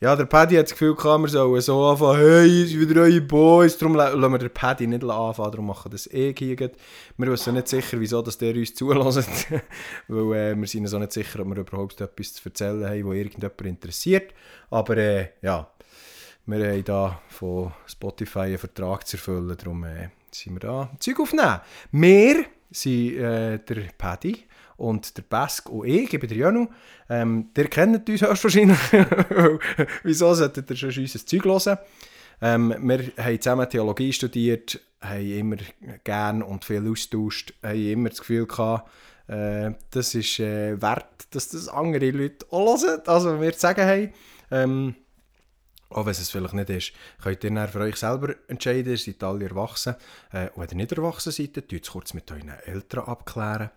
Ja, der Paddy hat das Gefühl, gehabt, wir sollen so anfangen, hey, ist wieder eure Boys, darum lassen wir den Paddy nicht anfangen, darum machen das eh hier. Wir wissen nicht sicher, wieso dass der uns zulässt, weil äh, wir sind so nicht sicher, ob wir überhaupt etwas zu erzählen haben, was irgendjemand interessiert. Aber äh, ja, wir haben da von Spotify einen Vertrag zu erfüllen, darum äh, sind wir da Zeug aufnehmen. Wir sind äh, der Paddy und der Pesk und ich, ich bin der Janu. Ähm, der kennt uns wahrscheinlich. Wieso solltet ihr schon unser Zeug hören? Ähm, wir haben zusammen Theologie studiert, haben immer gern und viel austauscht, haben immer das Gefühl gehabt, äh, das ist äh, wert, dass das andere Leute auch hören, also wir zu sagen haben. Ähm, auch wenn es vielleicht nicht ist, könnt ihr dann für euch selber entscheiden, seid alle erwachsen. Äh, und wenn ihr nicht erwachsen seid, dann es kurz mit euren Eltern abklären.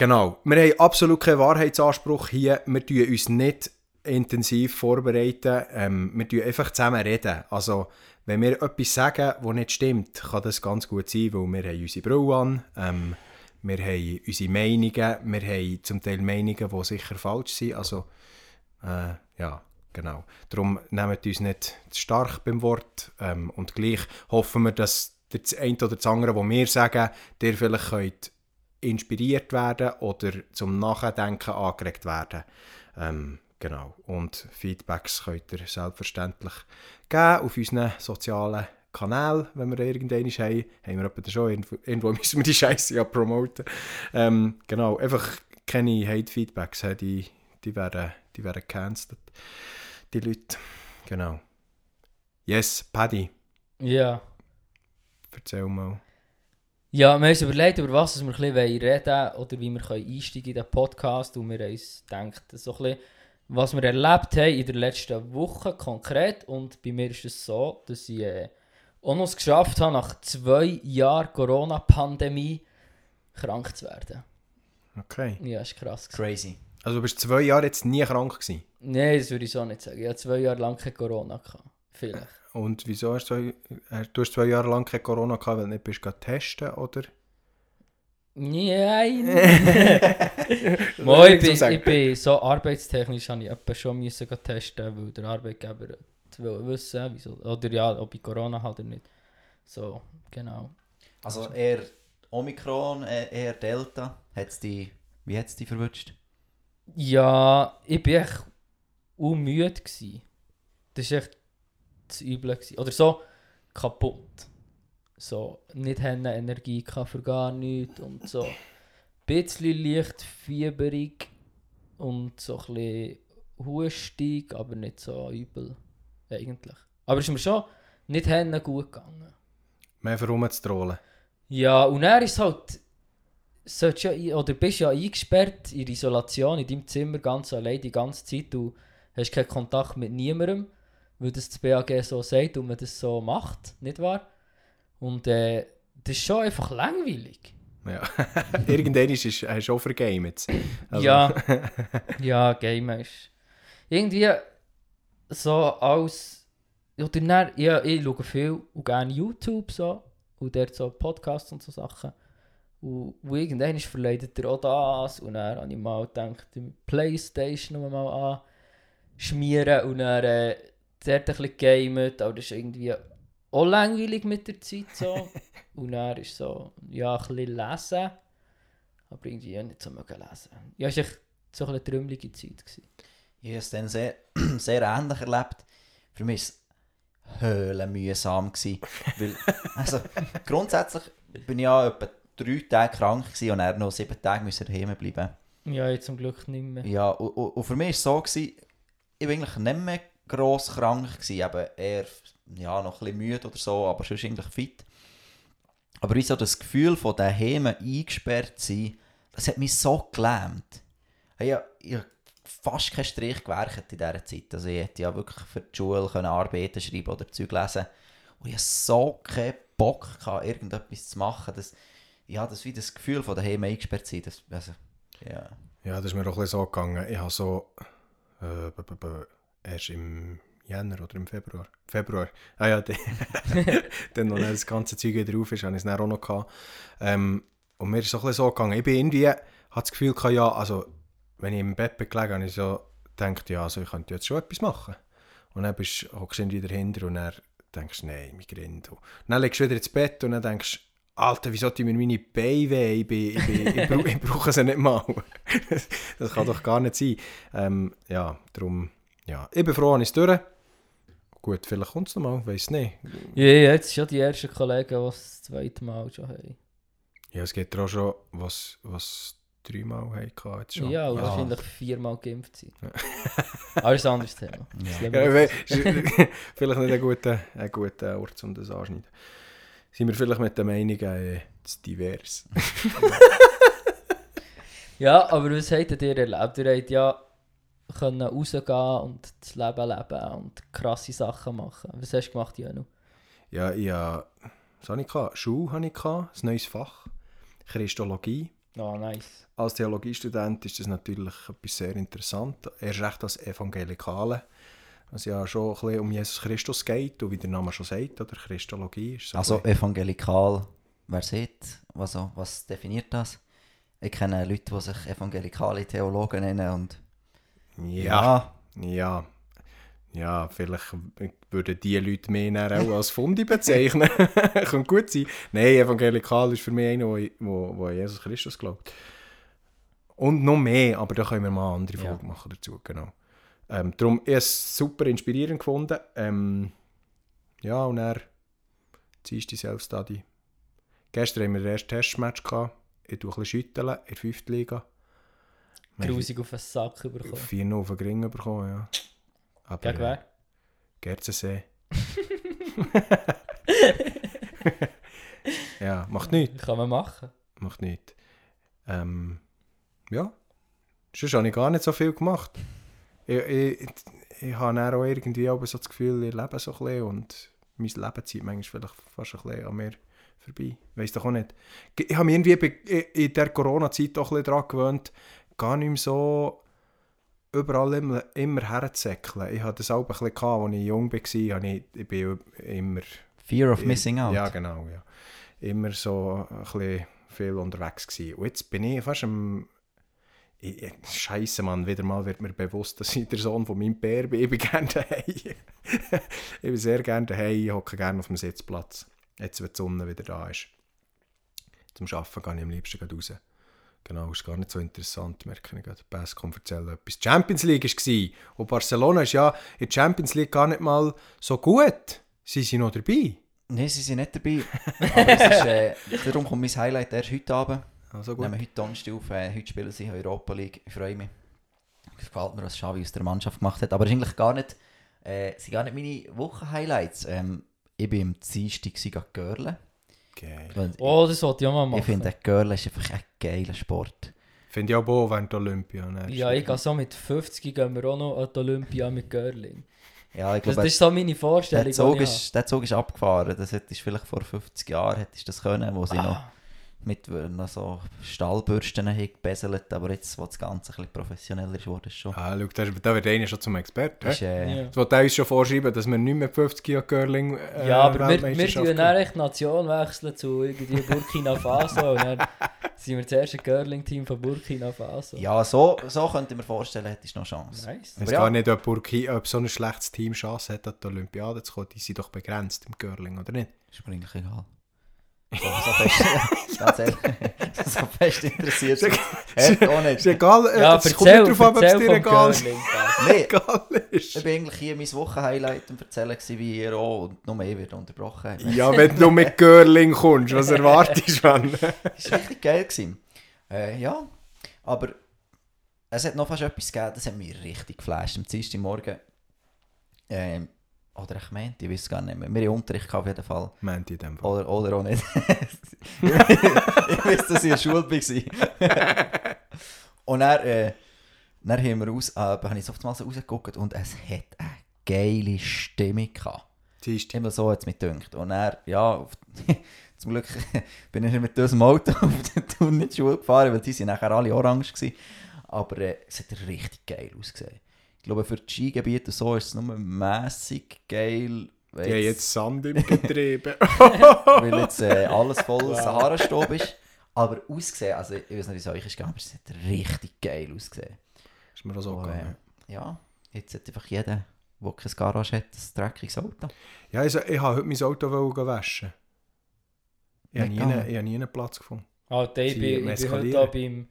Genau, wir haben absolut keinen Wahrheitsanspruch hier. Wir tun uns nicht intensiv vorbereiten. Ähm, wir tun einfach zusammen reden. Also, wenn wir etwas sagen, das nicht stimmt, kann das ganz gut sein, weil wir haben unsere Brille an, ähm, wir haben unsere Meinungen, wir haben zum Teil Meinungen, die sicher falsch sind. Also, äh, ja, genau. Darum nehmt uns nicht zu stark beim Wort ähm, und gleich hoffen wir, dass das eine oder das andere, was wir sagen, dir vielleicht inspiriert werden oder zum Nachdenken angeregt werden. Ähm, genau. Und Feedbacks könnt ihr selbstverständlich geben auf unseren sozialen Kanälen, wenn wir irgendeinen haben. Haben wir etwa schon, irgendwo, irgendwo müssen wir die Scheiße ja promoten. Ähm, genau, einfach keine Hate-Feedbacks, die, die, werden, die werden gecancelt, die Leute. Genau. Yes, Paddy. Ja. Erzähl mal. Ja, wir haben uns überlegt, über was wir ein bisschen reden wollen oder wie wir einsteigen in den Podcast und wir haben uns gedacht, so ein bisschen, was wir erlebt haben in der letzten Woche konkret und bei mir ist es so, dass ich äh, auch noch es geschafft habe, nach zwei Jahren Corona-Pandemie krank zu werden. Okay. Ja, ist krass. Crazy. Also du bist zwei Jahre jetzt nie krank gewesen? Nein, das würde ich so nicht sagen. Ich hatte zwei Jahre lang kein Corona. Gehabt. Vielleicht. Und wieso hast du, zwei, äh, du hast zwei Jahre lang kein Corona gehabt, weil du nicht bist testen, oder? Nein. Mo, ich, bin, ich bin so arbeitstechnisch habe ich schon müssen testen, weil der Arbeitgeber will wissen, wieso, oder ja, ob ich Corona habe oder nicht. So, genau. Also eher Omikron, e-, eher Delta, hat's die, wie hat es dich verwünscht? Ja, ich war echt unmüde. Das ist echt zu übel. Gewesen. Oder so kaputt. So, nicht haben Energie für gar nichts und so. Ein bisschen leicht fieberig und so ein bisschen hustig, aber nicht so übel. Eigentlich. Aber es ist mir schon nicht haben gut gegangen. Mehr für rumzutrollen. Ja, und er ist halt. Ja, oder bist ja eingesperrt in Isolation in deinem Zimmer ganz allein die ganze Zeit. Du hast keinen Kontakt mit niemandem weil das das BAG so sagt und man das so macht, nicht wahr? Und äh, das ist schon einfach langweilig. Ja, irgendwann ist, ist, du auch vergamet. Also. Ja, ja, Game ist irgendwie so als... Oder dann, ja, ich schaue viel und gerne YouTube so und dort so Podcasts und so Sachen. Und, und irgendwann verleidet er auch das und dann habe ich mal gedacht, die Playstation mal anschmieren und dann... Äh, dort ein bisschen gamet, aber das ist irgendwie auch langweilig mit der Zeit so. und dann ist so, ja, ein bisschen lesen, aber irgendwie nicht so mögen lesen. Ja, es war so eine trümmelige Zeit. Gewesen. Ich habe es dann sehr, sehr ähnlich erlebt. Für mich war es höhlenmühsam. weil, also, grundsätzlich bin ich ja etwa drei Tage krank und dann noch sieben Tage müssen daheim bleiben. Ja, jetzt zum Glück nicht mehr. Ja, und, und, und für mich war es so, gewesen, ich war eigentlich nicht mehr gross krank gewesen, eben eher ja, noch ein müde oder so, aber schon eigentlich fit. Aber wie so das Gefühl von daheim eingesperrt sein, das hat mich so gelähmt. Ich habe, ich habe fast keinen Strich gewerkt in dieser Zeit. Also ich hätte ja wirklich für die Schule Arbeiten schreiben oder Zeug lesen Und ich hatte so keinen Bock, gehabt, irgendetwas zu machen. Das, ja, das wie das Gefühl von daheim eingesperrt sein. Das, also, ja. ja, das ist mir auch ein bisschen so gegangen. Ich habe so... Äh, erst im Jänner oder im Februar. Februar. Ah ja, dann, noch das ganze Zeug wieder drauf ist, habe ich es dann auch noch gehabt. Ähm, und mir ist es auch ein so gegangen. Ich bin irgendwie, hatte das Gefühl gehabt, ja, also, wenn ich im Bett bin gelegen habe ich so gedacht, ja, also ich könnte jetzt schon etwas machen. Und dann bist, du irgendwie dahinter und dann denkst du, nein, Migräne. Und dann legst du wieder ins Bett und dann denkst Alter, wieso tun mir meine Beine weh? Ich, bin, ich, bin, ich, brauche, ich brauche sie nicht mal. das kann doch gar nicht sein. Ähm, ja, darum, ja. Ich bin froh, dass ich es durch. Gut, vielleicht kommt es nochmal, weiß nicht. Ja, jetzt schon die ersten Kollegen, die das zweite Mal schon haben. Ja, es gibt auch schon, was, was dreimal hatten jetzt schon. Ja, und Ja. wahrscheinlich viermal geimpft sind. Aber das ist ein anderes Thema. Das Ja. Ja, vielleicht nicht ein guter, ein guter Ort, um das anzuschneiden. Sind wir vielleicht mit der Meinung, äh, zu divers? Ja, aber was habt ihr erlebt? Ihr habt ja können rausgehen und das Leben leben und krasse Sachen machen. Was hast du gemacht, Janu? Ja, ich habe, was habe ich? Schule habe ich ein neues Fach, Christologie. Oh, nice. Als Theologiestudent ist das natürlich etwas sehr interessant. Erst recht als Evangelikale. Was ja schon ein bisschen um Jesus Christus geht und wie der Name schon sagt, oder Christologie ist so Also bisschen- evangelikal, wer sieht, was, was definiert das? Ich kenne Leute, die sich evangelikale Theologen nennen und ja, ja, ja, vielleicht würden die Leute mich dann auch als Fundi bezeichnen. Könnte gut sein. Nein, evangelikal ist für mich einer, der an Jesus Christus glaubt. Und noch mehr, aber da können wir mal eine andere Ja. Folge machen dazu, genau. Ähm, darum, ich es super inspirierend gefunden. Ähm, ja, und er ziehst die Self-Study. Gestern haben wir den ersten Testmatch gehabt. Ich tue ein bisschen schütteln in der 5. Liga. Grusig auf den Sack bekommen. 4 auf den Gring bekommen, ja. Aber, Gegen wer? Gerzensee. ja, macht nichts. Kann man machen. Macht nichts. Ähm, ja. Sonst habe ich gar nicht so viel gemacht. Ich, ich, ich habe dann auch irgendwie aber so das Gefühl, ich lebe so ein bisschen und mein Leben zieht manchmal vielleicht fast ein bisschen an mir vorbei. Weiss doch auch nicht. Ich habe mich irgendwie in der Corona-Zeit auch ein bisschen daran gewöhnt, gar nicht mehr so überall immer, immer herzusäckeln. Ich hatte das auch ein bisschen, gehabt, als ich jung war. Ich, ich bin immer... Fear of Missing Out. Ja, genau. Ja. Immer so ein bisschen viel unterwegs gewesen. Und jetzt bin ich fast am... Ich, ich, Scheisse, Mann, wieder mal wird mir bewusst, dass ich der Sohn von meinem Bär bin. Ich bin gerne daheim. ich bin sehr gerne daheim, ich hocke gerne auf dem Sitzplatz. Jetzt, wenn die Sonne wieder da ist. Zum Arbeiten gehe ich am liebsten raus. Genau, ist gar nicht so interessant, merke ich gerade. Bass kommt erzählen etwas. Die Champions League war und Barcelona ist ja in der Champions League gar nicht mal so gut. Sie sind noch dabei. Nein, sie sind nicht dabei. Aber es ist, äh, darum kommt mein Highlight erst heute Abend. Also Wir gut. nehmen heute Donnerstag auf. Äh, heute spielen sie in der Europa League. Ich freue mich. Es gefällt mir, was Xavi aus der Mannschaft gemacht hat. Aber es eigentlich gar nicht, äh, sind gar nicht meine Wochen-Highlights. Ähm, ich bin am Dienstag gewesen, Görle. Geil. Weil Oh, das wollte ich auch mal machen. Ich finde, Görle ist einfach ein geiler Sport. Finde ich auch beau während der Olympia. ne? ja, ich gehe so mit 50 gehen wir auch noch an die Olympia mit Görling. Ja, ich Das, glaube, das ist so meine Vorstellung. der, Zug ist, der Zug ist abgefahren. Das hättest du vielleicht vor 50 Jahren hättest das können, wo sie habe. noch Ah, mit noch so Stahlbürsten gebesselt, aber jetzt, wo das Ganze ein bisschen professioneller ist, wurde es schon. Ah, schau, da, ist- da wird einer schon zum Experten. Ist, äh, ja. Das wollte er uns schon vorschreiben, dass wir nicht mehr 50 Jahre Curling äh, ja, aber wir, wir tun dann die Nation wechseln zu irgendwie Burkina Faso. und dann sind wir das erste Curling-Team von Burkina Faso. ja, so, so könnte ich mir vorstellen, hättest du noch Chance. Nice. Ich weiß ja. gar nicht, ob, Burki, ob so ein schlechtes Team Chance hat, an die Olympiade zu kommen. Die sind doch begrenzt im Curling, oder nicht? Ist mir eigentlich egal. So, fest, ganz ehrlich, so fest interessiert es Ist egal, Ja, es kommt nicht darauf an, ob es dir egal. Bas. Nee, egal ich ist. bin eigentlich hier mein Wochenhighlight und erzählen wie ihr auch und noch mehr wird unterbrochen. Ja, wenn du mit Curling kommst, was erwartest du dann? Es war richtig geil. Gewesen. Äh, ja, aber es hat noch fast etwas gegeben, das hat mich richtig geflasht. Am Dienstagmorgen, ähm, oder ich meinte, ich weiß es gar nicht mehr. Wir hatten Unterricht gehabt, auf jeden Fall. Meint in dem Fall. Oder, oder auch nicht. ich weiß, dass ich in der Schule war. und dann, äh, dann haben wir aus, äh, habe ich so oft mal so rausgeguckt und es hat eine geile Stimmung gehabt. Siehst du? Immer so hat es mich gedacht. Und er, ja, zum Glück bin ich mit diesem Auto auf der Tour nicht zur Schule gefahren, weil die sind nachher alle orange gewesen. Aber äh, es hat richtig geil ausgesehen. Ich glaube, für die Skigebiete so ist es nur mässig geil. weil Die haben jetzt Sand im Getriebe. weil jetzt äh, alles voll Wow. Sahara-Staub ist. Aber ausgesehen, also ich weiß nicht, wie es euch ist gegangen, aber es hat richtig geil ausgesehen. ist mir auch so Oh, gegangen. äh, ja, jetzt hat einfach jeder wo kein Garage hat, ein dreckiges Auto. Ja, also, ich habe heute mein Auto waschen. Ich habe nie, Nicht einen- gegangen. ich habe nie einen Platz gefunden. Alter, ich bin, ich bin heute eskalieren.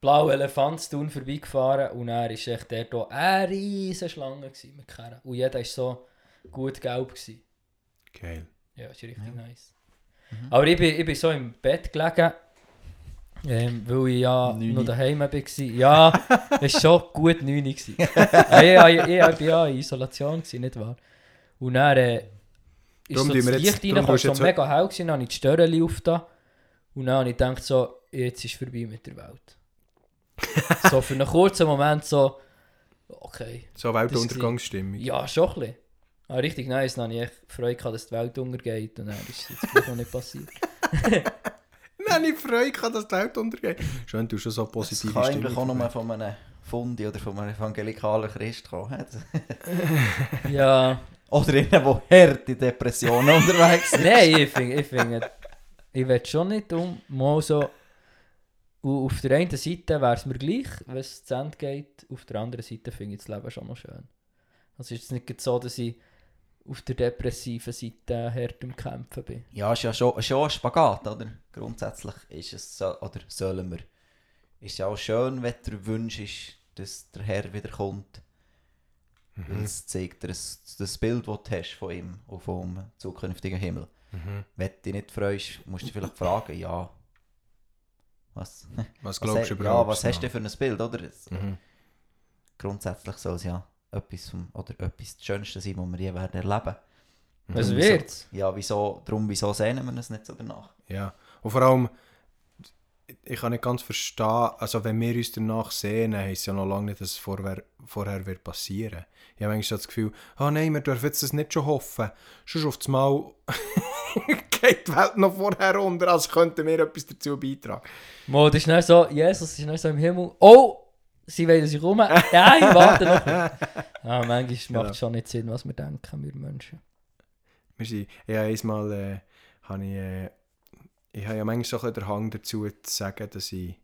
Blauen Elefantstun vorbeigefahren und er war echt der hier eine riesige Schlange mit Kerren. Und jeder war so gut gelb. Gewesen. Geil. Ja, das ist richtig Ja. nice. Mhm. Aber ich bin, ich bin so im Bett gelegen, ähm, weil ich ja Neuni. noch daheim war. Ja, es war schon gut 9 Uhr. ich, ich, ich, ich war ja in Isolation, gewesen, nicht wahr? Und dann äh, ist Darum so das Licht darum rein, kommst es war so mega hell, gewesen, dann habe ich die Stirnchen aufgetan. Und dann habe ich gedacht so, jetzt ist es vorbei mit der Welt. so für einen kurzen Moment so, okay. So Weltuntergangsstimmung. Ja, schon ein bisschen. Ah, richtig nice, dann habe ich echt Freude gehabt, dass die Welt untergeht und dann ist es jetzt noch nicht passiert. Nein, ich freue mich, dass die Welt untergeht. Schön, du schon so Das positive kann eigentlich auch nur von einem Fundi oder von einem evangelikalen Christ kommen. ja, Oder einer, der hart in Depressionen unterwegs ist. nein, ich finde, ich finde, ich will schon nicht um, mal so, und auf der einen Seite wäre es mir gleich, wenn es zu Ende geht, auf der anderen Seite finde ich das Leben schon noch schön. Also ist es nicht so, dass ich auf der depressiven Seite hart im Kämpfen bin. Ja, ist ja schon, schon ein Spagat, oder? Grundsätzlich ist es so, oder sollen wir. Ist ja auch schön, wenn der Wunsch ist, dass der Herr wiederkommt. Weil Mhm. es zeigt dir das, das Bild, das du hast von ihm und vom zukünftigen Himmel. Mhm. Wenn du dich nicht freust, musst du dich vielleicht fragen, ja. Was, Was was, glaubst du he- überhaupt? ja, was hast du denn für ein Bild, oder? Es- Mhm. Grundsätzlich soll es ja etwas, vom, oder etwas das Schönste sein, was wir je werden erleben. Was Mhm. wird's? Ja, wieso, darum, wieso sehnen wir uns nicht so danach? Ja. Und vor allem, ich kann nicht ganz verstehen, also wenn wir uns danach sehen, heisst es ja noch lange nicht, dass es vorher, vorher wird passieren. Ich habe manchmal das Gefühl, ah nein, wir dürfen jetzt das nicht schon hoffen. Sonst auf das Mal geht die Welt noch vorher unter, als könnten wir etwas dazu beitragen. Mo, das ist nicht so, Jesus ist nicht so im Himmel. Oh! Sie wollen, dass ich komme. Ja, ich warte noch. Ah, manchmal macht es Genau. schon nicht Sinn, was wir denken, wir Menschen. Wir sind, habe einmal, äh, habe ich, äh, ich habe ja manchmal so den Hang dazu zu sagen, dass ich,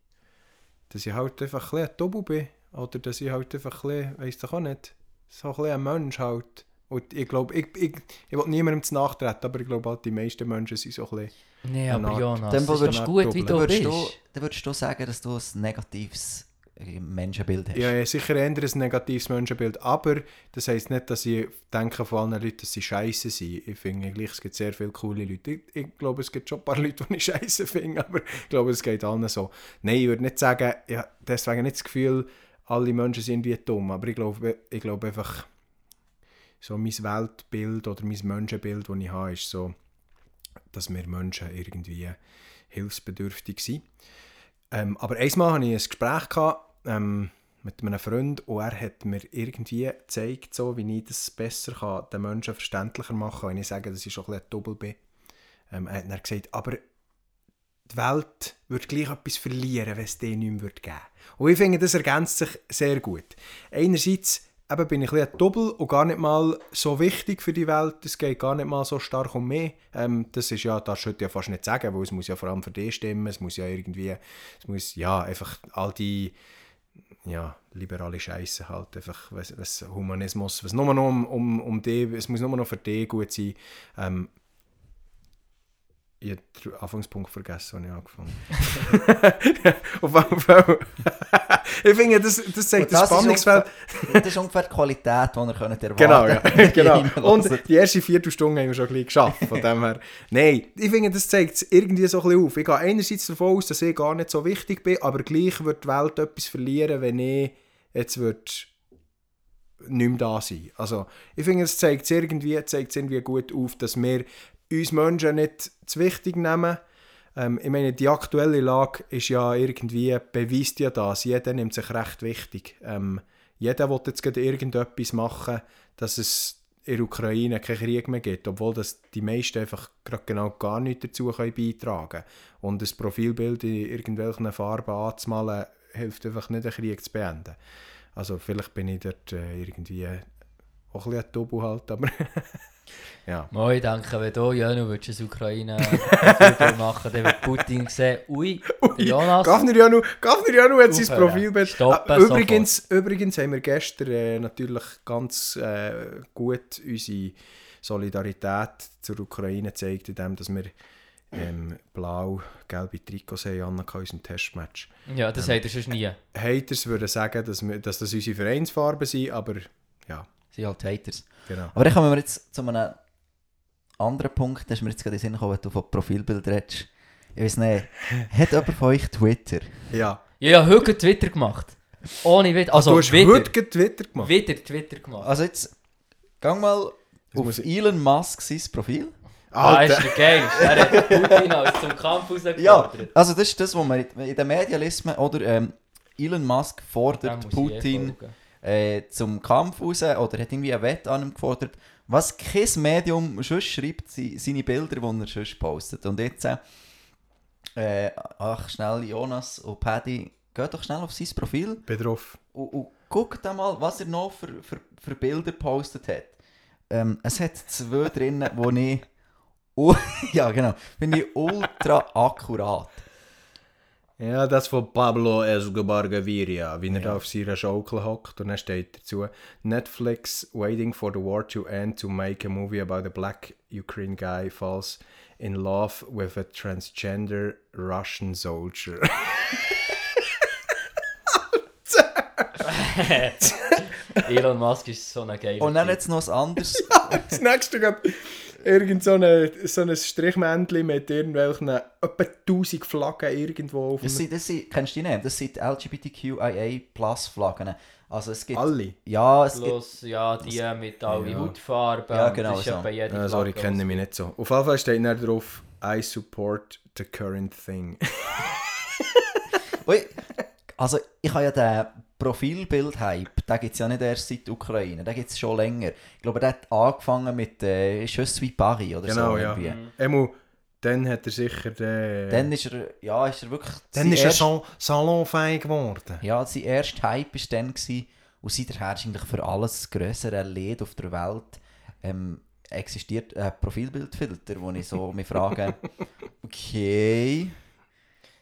dass ich halt einfach ein bisschen ein Double bin. Oder dass ich halt einfach ein bisschen, weiss doch auch nicht, so ein bisschen ein Mensch halt. Und ich glaube, ich, ich, ich will niemandem zu nachtreten, aber ich glaube halt, die meisten Menschen sind so ein bisschen, Nee, Eine aber Art- Jonas, Dem das ist gut, wie du Dann bist. du, dann würdest du sagen, dass du ein negatives äh, Menschenbild hast. ja, ja, sicher eher ein negatives Menschenbild, aber das heisst nicht, dass ich denke von allen Leuten, dass sie scheiße sind. Ich finde gleich, es gibt sehr viele coole Leute. Ich, ich glaube, es gibt schon ein paar Leute, die ich scheiße finde, aber ich glaube, es geht allen so. Nein, ich würde nicht sagen, ich habe deswegen nicht das Gefühl, alle Menschen sind wie dumm, aber ich glaube, ich glaube einfach, so mein Weltbild oder mein Menschenbild, das ich habe, ist so, dass wir Menschen irgendwie hilfsbedürftig sind. Ähm, aber einmal hatte ich ein Gespräch gehabt, ähm, mit einem Freund und er hat mir irgendwie gezeigt, so, wie ich das besser kann, den Menschen verständlicher machen kann, wenn ich sage, dass ich schon ein bisschen Double bin. Ähm, er hat dann gesagt, aber die Welt würde gleich etwas verlieren, wenn es den nicht mehr geben würde. Und ich finde, das ergänzt sich sehr gut. Einerseits eben bin ich ein Double und gar nicht mal so wichtig für die Welt. Es geht gar nicht mal so stark um mich. Ähm, das ist ja, das sollte ja fast nicht sagen, weil es muss ja vor allem für dich stimmen. Es muss ja irgendwie, es muss ja einfach all die ja, liberale Scheiße halt, einfach was, was Humanismus, was nur noch um, um, um die, es muss nur noch für dich gut sein. Ähm, ich habe den Anfangspunkt vergessen, als ich angefangen habe. Auf jeden Fall. ich finde, das, das zeigt das das Spannungsfeld. Das ist ungefähr die Qualität, die könnt erwarten Genau, ja. genau. Und die erste Viertelstunde haben wir schon ein bisschen geschafft. Von dem her. Nein, ich finde, das zeigt es irgendwie so ein bisschen auf. Ich gehe einerseits davon aus, dass ich gar nicht so wichtig bin, aber gleich wird die Welt etwas verlieren, wenn ich jetzt würde nicht mehr da sein. Also, ich finde, es zeigt es irgendwie, zeigt irgendwie gut auf, dass wir uns Menschen nicht zu wichtig nehmen. Ähm, ich meine, die aktuelle Lage ist ja irgendwie, beweist ja das. Jeder nimmt sich recht wichtig. Ähm, jeder will jetzt gerade irgendetwas machen, dass es in der Ukraine keinen Krieg mehr gibt, obwohl das die meisten einfach gerade genau gar nichts dazu können beitragen können. Und das Profilbild in irgendwelchen Farben anzumalen, hilft einfach nicht, den Krieg zu beenden. Also vielleicht bin ich dort äh, irgendwie auch ein bisschen Double halt, aber ja. Mal, ich denke, wenn du, Janu, würdest das Ukraine machen, dann wird Putin sehen, ui, der Jonas, Gafner Janu, Gafner Janu hat sein. Profilbild. Stoppen, Ah, übrigens, übrigens haben wir gestern äh, natürlich ganz äh, gut unsere Solidarität zur Ukraine gezeigt, indem dass wir ähm, blau-gelbe Trikots haben angehabt in unserem Testmatch. ja, das sagt er sonst nie. Haters würden sagen, dass, wir, dass das unsere Vereinsfarben sind, aber ja, Sie halt Haters. genau. Aber dann kommen wir jetzt zu einem anderen Punkt, da ist mir jetzt gerade in den Sinn gekommen, wenn du von Profilbild redest. Ich weiß nicht, hat jemand von euch Twitter? Ja. Ja, ich habe heute Twitter gemacht. Ohne wieder, also du hast wieder, heute Twitter gemacht. wieder Twitter gemacht. Also jetzt, gang mal muss auf ich- Elon Musk sein Profil. Ah, ist Alter, der geil. Er hat Putin als zum Kampf Ja, rausgefordert. also das ist das, was man in den man, oder ähm, Elon Musk fordert ich eh Putin folgen. Äh, zum Kampf raus oder hat irgendwie ein Wett an ihm gefordert. Was kein Medium sonst schreibt, sind seine Bilder, die er sonst postet. Und jetzt, äh, ach schnell Jonas und Paddy, geht doch schnell auf sein Profil drauf. und, und guckt da mal, was er noch für, für, für Bilder gepostet hat. Ähm, es hat zwei drin, wo ich, ja genau, finde ich ultra akkurat. Ja, das von Pablo Escobar Gaviria, wie er Ja. da auf seiner Schaukel hockt und dann steht dazu Netflix waiting for the war to end to make a movie about a black Ukraine guy falls in love with a transgender Russian soldier. Elon Musk ist so ein geiler Und dann jetzt noch ein anderes. das nächste geht irgend so ein, so ein Strichmännchen mit irgendwelchen etwa 1000 Flaggen irgendwo auf Das sind, das sind, kennst du die nicht? Das sind LGBTQIA Plus Flaggen. Also es gibt, Alle? ja, es gibt, Plus, ja, die mit allen Ja. Hautfarben. Ja, genau Das ist so. jede Ah, sorry, Flagge, kenne mich nicht so. Auf jeden Fall steht dann drauf I support the current thing. Ui, also ich habe ja den Profilbild-Hype, den gibt es ja nicht erst seit der Ukraine, den gibt es schon länger. Ich glaube, der hat angefangen mit äh, Je suis Paris oder Genau, so. ja. irgendwie. Mhm. Emu, dann hat er sicher den... Dann ist er, ja, ist er wirklich... Dann ist er erst- Sal salonfähig geworden. Ja, sein erster Hype war dann gewesen, und seither ist eigentlich für alles grössere Lied auf der Welt ähm, existiert ein Profilbildfilter, wo ich so mich frage, okay...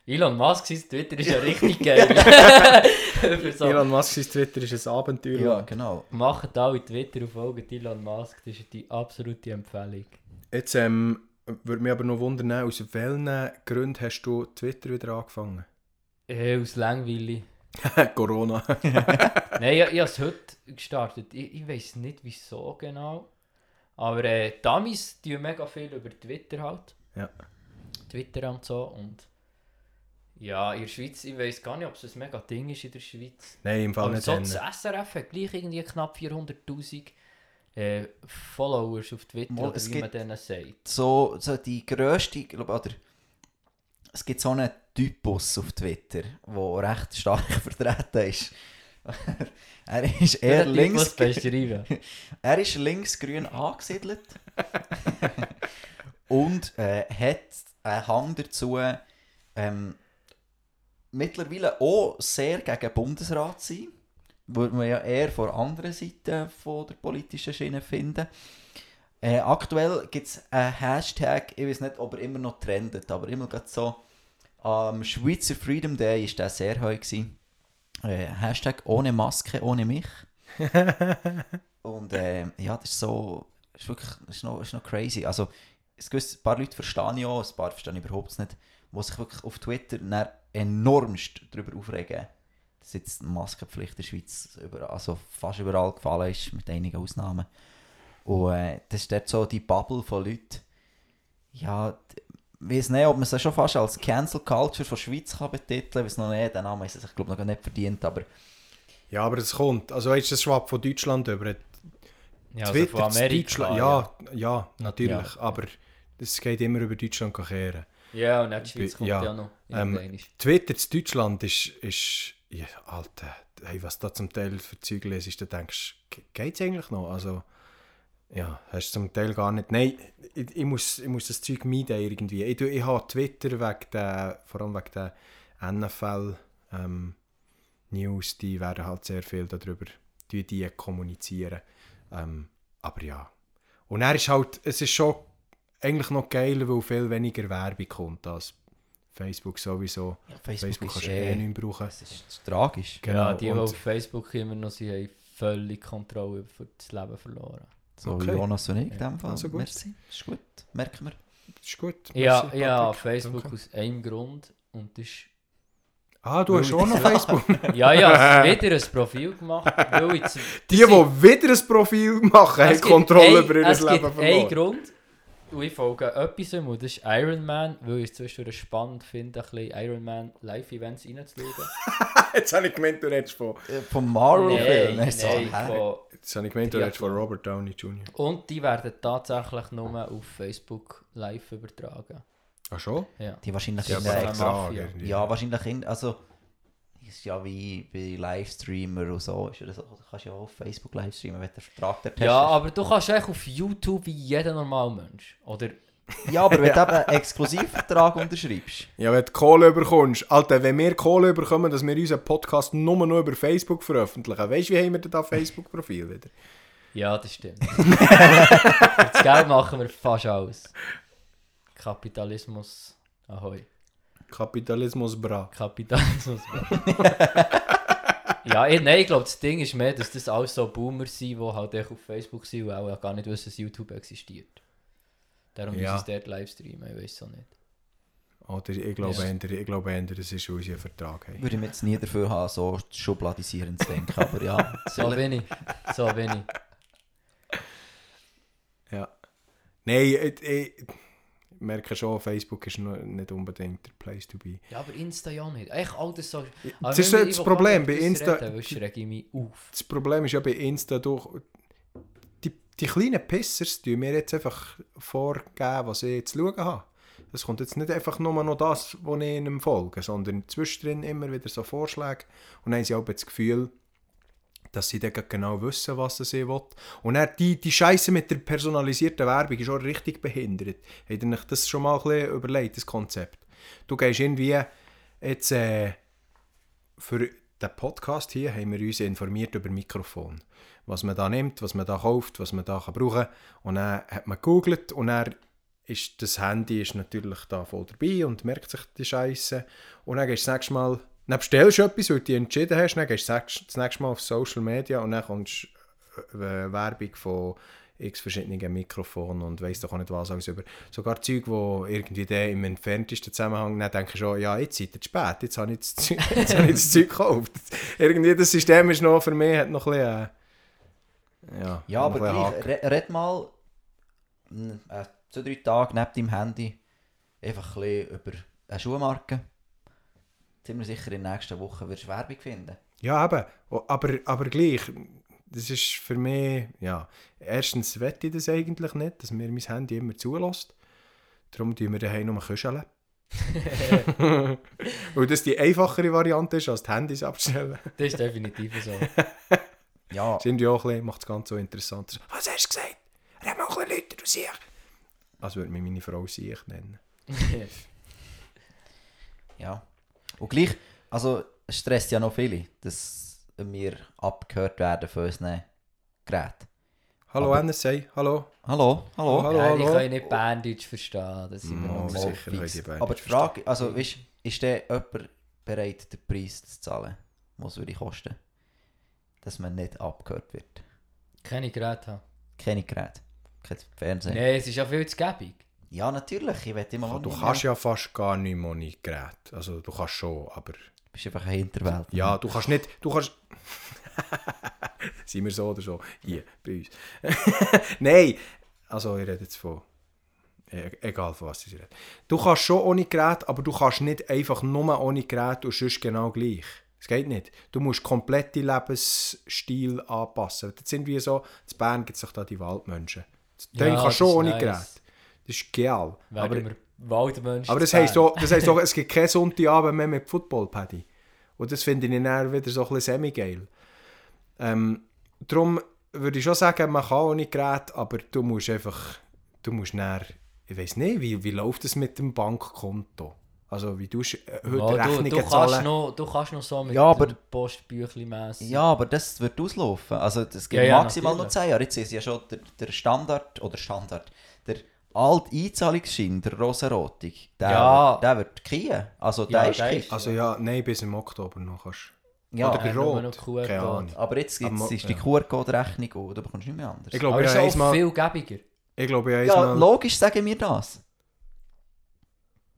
Elon Musk, sein Twitter ist ja richtig geil. So. Elon Musk, sein Twitter ist ein Abenteuer. Ja, genau. Macht alle Twitter und folgt Elon Musk, das ist die absolute Empfehlung. Jetzt ähm, würde mich aber noch wundern, aus welchen Gründen hast du Twitter wieder angefangen? Äh, aus Langweile. Corona. Nein, ich, ich habe es heute gestartet. Ich, ich weiß nicht wieso genau. Aber äh, Damis tun mega viel über Twitter halt. Ja. Twitter und so. Und ja, in der Schweiz, ich weiß gar nicht, ob es ein mega Ding ist in der Schweiz. Nein, im Fall Aber nicht. so das SRF hat gleich irgendwie knapp 400'000 äh, Followers auf Twitter, Mal, oder wie man denen sagt. So, so die grösste, ich glaube, oder es gibt so einen Typus auf Twitter, der recht stark vertreten ist. er ist eher links, er ist linksgrün angesiedelt und äh, hat einen Hang dazu, ähm, mittlerweile auch sehr gegen Bundesrat sein. Würde man ja eher von der anderen Seite von der politischen Schiene finden. Äh, aktuell gibt es einen Hashtag, ich weiß nicht, ob er immer noch trendet, aber immer gerade so. Am Schweizer Freedom Day war der sehr hoch. Gewesen. Äh, Hashtag ohne Maske, ohne mich. Und äh, ja, das ist so, das ist wirklich, das ist noch, das ist noch crazy. Also, es gibt ein paar Leute verstehen ich auch, ein paar verstehen ich überhaupt nicht, die sich wirklich auf Twitter enormst darüber aufregen, dass jetzt die Maskenpflicht in der Schweiz überall, also fast überall gefallen ist, mit einigen Ausnahmen. Und äh, das ist dort so die Bubble von Leuten, ja, ich weiß nicht, ob man es schon fast als Cancel Culture von Schweiz kann betiteln, weiß noch nicht, der Name ist es, ich glaube, noch nicht verdient, aber Ja, aber es kommt. Also weißt du, das schwappt von Deutschland über. Ja, also Twitter von zu Amerika. Deutschland. Ja, ja, natürlich. Ja. Aber es geht immer über Deutschland kehren. Ja, und Schweiz kommt Ja, ja, noch. ähm. Twitter zu Deutschland ist, ist ja, Alter, hey, was da zum Teil für Zeug ist, da denkst du, geht es eigentlich noch? Also, ja, hast du zum Teil gar nicht. Nein, ich, ich, muss, ich muss das Zeug meiden irgendwie. Ich, ich habe Twitter wegen der, vor allem wegen der NFL ähm, News, die werden halt sehr viel darüber die, die kommunizieren. Ähm, aber ja. Und er ist halt, es ist schon eigentlich noch geiler, weil viel weniger Werbung kommt als Facebook sowieso. Ja, Facebook, kannst du eh- eh nicht mehr brauchen. Das ist, das ist tragisch. Genau, ja, die, die auf Facebook immer noch sind, haben völlig Kontrolle über das Leben verloren. So Okay. Jonas und ich in dem Fall. Also gut. Merci. Ist gut. Merken wir. Ist gut. Ja, Merci, ja, Patrick. Facebook Danke. aus einem Grund. Und das ist Ah, du hast auch noch Ja. Facebook. Ja, ja, wieder ein Profil gemacht, weil ich... Die, die wieder ein Profil machen, haben Es Kontrolle ein- über ihr Es Leben gibt einen verloren. Grund, und ich folge etwas, und das ist Iron Man, weil ich es zwischendurch spannend finde, ein bisschen Iron Man Live-Events reinzuschauen. Jetzt habe ich gemeint, du redest von... Äh, vom Marvel-Film. nein, nein, von, Jetzt habe ich gemeint, du redest von Robert Downey Jr. und die werden tatsächlich nur auf Facebook live übertragen. Ach schon? Ja. Die wahrscheinlich Ja, in der Mafia. Ja, wahrscheinlich in, also ist ja wie bei Livestreamer und so, ist das, kannst ja auch auf Facebook livestreamen, wenn den Vertrag dort ja, aber du kannst eigentlich auf YouTube wie jeder normale Mensch. Oder ja, aber wenn du eben einen Exklusivvertrag unterschreibst, Ja, wenn du Kohle bekommst. Alter, wenn wir Kohle bekommen, dass wir unseren Podcast nur noch über Facebook veröffentlichen, weißt du, wie haben wir denn da Facebook-Profil wieder? Ja, das stimmt. Für das Geld machen wir fast alles. Kapitalismus. Ahoi. Kapitalismus bra. Kapitalismus. ja, ich, nein, ich glaube, das Ding ist mehr, dass das alles so Boomer sind, die halt echt auf Facebook sind und auch gar nicht wissen, dass YouTube existiert. Darum Ja. müssen sie dort livestreamen, ich weiß es auch nicht. Oder ich glaube, Ja. eher, ich glaube eher, das ist, einen Vertrag haben. würde ich jetzt nie dafür haben, so schubladisierend zu denken, aber ja. So bin ich. So bin ich. Ja. Nein, ich, ich merke schon, Facebook ist nicht unbedingt der Place to be. Ja, aber Insta ja nicht. Echt all das so... Das ist das Problem, bei Insta- Reden, ich mich auf. Das Problem ist ja bei Insta durch. Die, die kleinen Pissers tun mir jetzt einfach vorgeben, was ich zu schauen habe. Es kommt jetzt nicht einfach nur noch das, was ich ihnen folge, sondern zwischendrin immer wieder so Vorschläge. Und dann haben sie auch das Gefühl, dass sie dann genau wissen, was sie wollen. Und dann die, die Scheiße mit der personalisierten Werbung ist auch richtig behindert. Habt ihr euch das schon mal ein bisschen überlegt, das Konzept? Du gehst irgendwie jetzt äh, für den Podcast hier haben wir uns informiert über Mikrofon. Was man da nimmt, was man da kauft, was man da kann brauchen kann. Und dann hat man gegoogelt und dann ist das Handy ist natürlich da voll dabei und merkt sich die Scheiße. Und dann gehst du das nächste Mal, dann bestellst du etwas, weil du dich entschieden hast, dann gehst du das nächste Mal auf Social Media und dann kommst du äh, Werbung von x verschiedenen Mikrofonen und weiss doch auch nicht was alles über. Sogar Zeug, wo irgendwie der im entferntesten Zusammenhang, dann denke ich schon, ja, jetzt seid ihr zu spät, jetzt habe ich das Zeug, jetzt habe ich das Zeug gekauft. Irgendwie das System ist noch für mich hat noch ein bisschen, äh, ja, Ja, aber gleich, re red mal äh, zwei, drei Tage neben deinem Handy einfach ein bisschen über eine Schuhmarke. Ziemlich sicher in der nächsten Woche wirst du Werbung finden. Ja, eben. Aber, aber gleich, das ist für mich, ja, erstens wette ich das eigentlich nicht, dass mir mein Handy immer zulässt. Darum tun wir daheim nur küscheln. Weil das die einfachere Variante ist, als die Handys abzustellen. Das ist definitiv so. Ja, Sind ja auch ein bisschen, macht das Ganze so interessant. Was hast du gesagt? Er hat auch ein bisschen Leute, du siehst. Also würde mich meine Frau Siech nennen. ja. Und gleich, also es stresst ja noch viele, dass wir abgehört werden von unseren Geräten. Hallo Aber- NSA, hallo. Hallo, hallo. Hallo, hallo. können nicht Berndeutsch verstehen. Das sind wir Oh, noch sicher. die Aber die Frage, also weißt, ist denn jemand bereit, den Preis zu zahlen, was es würde kosten, dass man nicht abgehört wird? Keine Geräte haben. Keine Geräte, kein Fernsehen. Nein, es ist ja viel zu gäbig. Ja, natürlich, ich immer auch Du nicht kannst mehr. ja fast gar nicht mehr ohne Gerät. Also du kannst schon, aber... Du bist einfach eine Hinterwelt. Ja, du kannst nicht... Du kannst... Sind wir so oder so? Hier, bei uns. Nein, also ich rede jetzt von... e- Egal von was ich rede. Du kannst schon ohne Gerät, aber du kannst nicht einfach nur ohne Gerät und sonst genau gleich. Es geht nicht. Du musst komplett deinen Lebensstil anpassen. Das sind wie so... In Bern gibt es doch da die Waldmenschen. Den Ja, kannst du das schon ohne nice. Gerät. Das ist geil. Wegen Aber, wir Waldmenschen. aber das heisst, auch, das heisst auch, es gibt keinen Sonntagabend mehr mit Football, Paddy. Und das finde ich dann wieder so ein bisschen semi-geil. Ähm, darum würde ich schon sagen, man kann ohne Gerät, aber du musst einfach, du musst dann, ich weiß nicht, wie, wie läuft es mit dem Bankkonto? Also wie du äh, heute Ja, du, Rechnungen du, kannst zahlen. noch, du kannst noch so mit Ja, aber- dem Postbüchli mässig. Ja, aber das wird auslaufen. Also es gibt Ja, ja, maximal noch natürlich. 10 Jahre. Jetzt ist ja schon der, der Standard, oder Standard, der alte Einzahlungsschein, der rosarotig, der, Ja. der wird kiehen. Also der Ja, ist der kiehen. ist- Also ja, nein, bis im Oktober noch kannst Ja, Oder nur Rot. Keine Ahnung. aber jetzt gibt's, Aber- ist die ja. QR-Code-Rechnung und du bekommst nicht mehr anders. Ich glaube, Aber habe ist auch einmal... viel gäbiger. Ich glaube, ja, einmal... logisch sagen wir das.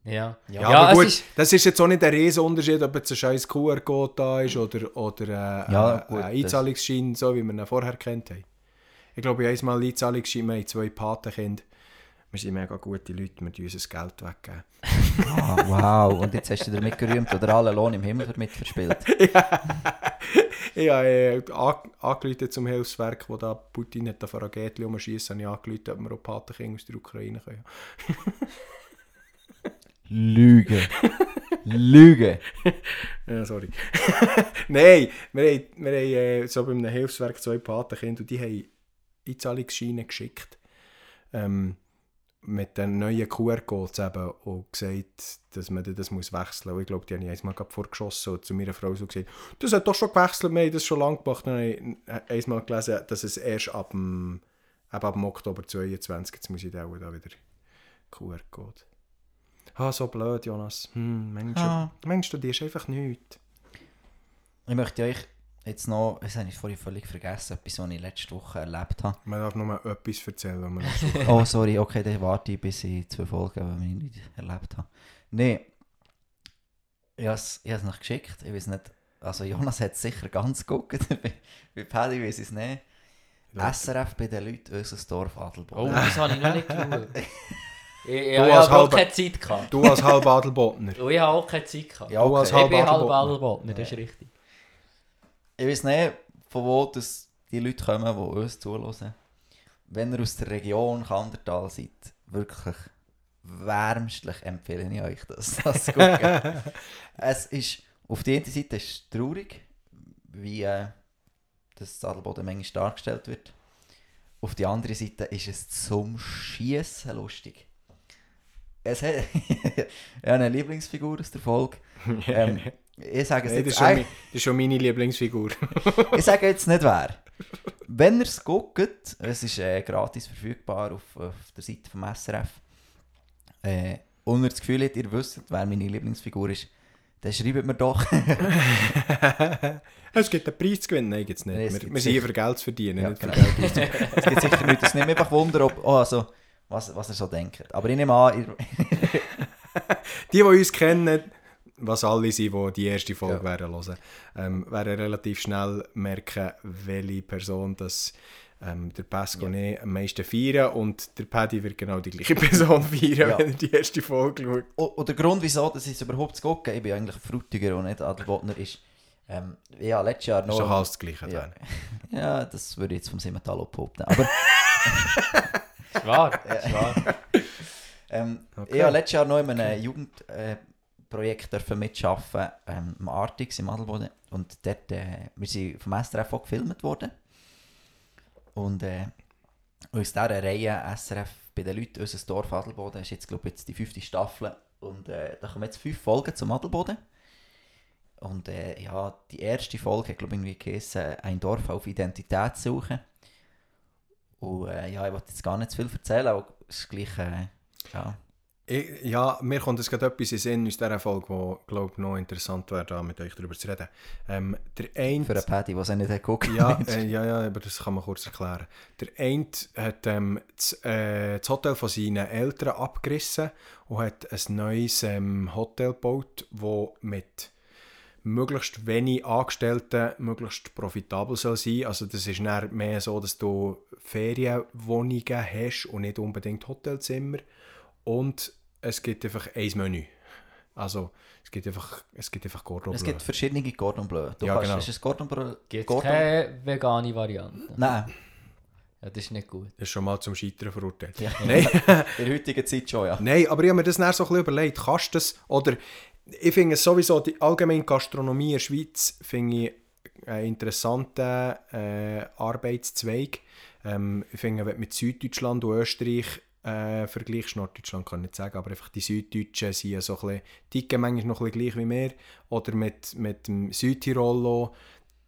Ja. Ja, Ja, aber gut, ist- das ist jetzt auch nicht ein riesen Unterschied, ob jetzt ein scheiß QR-Code da ist oder, oder äh, Ja, äh, gut, ein Einzahlungsschein, so wie wir ihn vorher kennt haben. Ich glaube, ich habe einmal einen Einzahlungsschein, wir haben zwei Patenkinder. Wir sind mega gute Leute, wir tun unser Geld weggeben. Ah, wow, und jetzt hast du damit gerühmt oder alle Lohn im Himmel damit verspielt. Ich habe äh, angerufen zum Hilfswerk, wo da Putin hat von Raketen umschießen, habe ich angerufen, ob wir auch Patenkinder aus der Ukraine können. Lüge. Lüge. Ja, sorry. Nein, wir haben, wir haben äh, so bei einem Hilfswerk zwei Patenkinder und die haben Einzahlungsscheine geschickt. Ähm, mit den neuen QR-Codes eben und gesagt, dass man das muss wechseln muss. Ich glaube, die habe ich einmal vorgeschossen und zu meiner Frau so gesagt, das hat doch schon gewechselt, wir haben das schon lange gemacht. Dann habe ich einmal gelesen, dass es erst ab dem, eben ab dem Oktober 22, jetzt muss ich da wieder QR-Code. Ah, so blöd, Jonas. Hm, Mensch, Ah. Mensch, du dir einfach nichts. Ich möchte euch jetzt noch, das habe ich vorhin völlig vergessen, etwas, was ich letzte Woche erlebt habe. Man darf nur mal etwas erzählen, wenn man Oh, sorry, okay, dann warte ich, bis ich zwei Folgen, die ich nicht erlebt habe. Nein, ich habe es ich habe es noch geschickt, ich weiß nicht, also Jonas hat es sicher ganz geguckt, bei, Paddy weiß ich es nicht. Ja. SRF bei den Leuten, unser Dorf Adelboden. Oh, das habe ich noch nicht geschaut. Ich, ich, habe auch keine Zeit gehabt. Du als halb Adelbotner. Und ich habe auch keine Zeit gehabt. Ja, Du als okay. ich bin halb. Adelbotner, das ist richtig. Ich weiß nicht, von wo das die Leute kommen, die uns zuhören. Wenn ihr aus der Region Kandertal seid, wirklich wärmstlich empfehle ich euch das, das zu gucken. es ist, auf der einen Seite ist es traurig, wie äh, das Adelboden manchmal dargestellt wird. Auf der anderen Seite ist es zum Schießen lustig. Es hat ich habe eine Lieblingsfigur aus der Folge. Ähm, ich sage es das, jetzt ist eigentlich- mi- das ist schon meine Lieblingsfigur. ich sage jetzt nicht wer. Wenn ihr es guckt, es ist äh, gratis verfügbar auf, auf der Seite vom SRF, äh, und ihr das Gefühl habt, ihr wisst, wer meine Lieblingsfigur ist, dann schreibt mir doch. es gibt einen Preis zu gewinnen. Nein, gibt es nicht. Nein, es wir, gibt wir sind hier für Geld zu verdienen, Ja, genau. Geld es gibt sicher nichts, es nimmt einfach Wunder, ob, oh, also, was, was ihr so denkt. Aber ich nehme an, ihr, Die, die uns kennen, was alle sind, die die erste Folge Ja. werden hören, ähm, werden relativ schnell merken, welche Person das ähm, der Pasco Ja. am meisten feiern und der Paddy wird genau die gleiche Person feiern, Ja. wenn er die erste Folge schaut. und, und der Grund, wieso dass ich es überhaupt zu gucken, ich bin eigentlich Frutiger und nicht Adelbodner, ist, ähm, ich habe letztes Jahr Das ist doch noch... alles das Gleiche. Ja. dann. ja, das würde ich jetzt vom Simmental behaupten. Aber Ist wahr, ist wahr. Ähm, Okay. Ich habe letztes Jahr noch in einem Jugendprojekt äh, Projekt dürfen mitarbeiten, ähm, im Artix im Adelboden. Und dort, äh, wir sind vom SRF auch gefilmt worden. Und äh, aus dieser Reihe SRF bei den Leuten, unser Dorf Adelboden, ist jetzt, glaube jetzt die fünfte Staffel. Und äh, da kommen jetzt fünf Folgen zum Adelboden. Und äh, ja, die erste Folge glaube ich, irgendwie geheißen, ein Dorf auf Identität suchen. Und äh, ja, ich wollte jetzt gar nicht zu viel erzählen, aber es ist gleich, äh, ja, Ich, ja, mir kommt jetzt gerade etwas in Sinn aus dieser Folge, wo, glaube ich, noch interessant wäre, da mit euch darüber zu reden. Ähm, der eine... Für einen Paddy, der es nicht geguckt Ja, äh, ja, ja, aber das kann man kurz erklären. Der eine hat ähm, das, äh, das Hotel von seinen Eltern abgerissen und hat ein neues ähm, Hotel gebaut, das mit möglichst wenig Angestellten möglichst profitabel soll sein. Also das ist mehr so, dass du Ferienwohnungen hast und nicht unbedingt Hotelzimmer. Und es gibt einfach ein Menü. Also es gibt einfach, es gibt einfach Cordon Es Bleu. gibt verschiedene Gordon Bleu. Du Ja, kannst, genau. Ist es Gordon Bleu? Gibt es Gordon? keine vegane Variante? Nein, Ja, das ist nicht gut. Das ist schon mal zum Scheitern verurteilt. Ja. Nein. in der heutigen Zeit schon, ja. Nein, aber ich habe mir das dann so ein bisschen überlegt. Kannst du das, oder ich finde es sowieso, die allgemeine Gastronomie in der Schweiz finde ich einen interessanten äh, Arbeitszweig. Ähm, ich finde, wenn du mit Süddeutschland und Österreich äh, vergleichst, Norddeutschland kann ich nicht sagen, aber einfach die Süddeutschen sind ja so ein bisschen, ticken manchmal noch ein gleich wie wir, oder mit, mit dem Südtirol.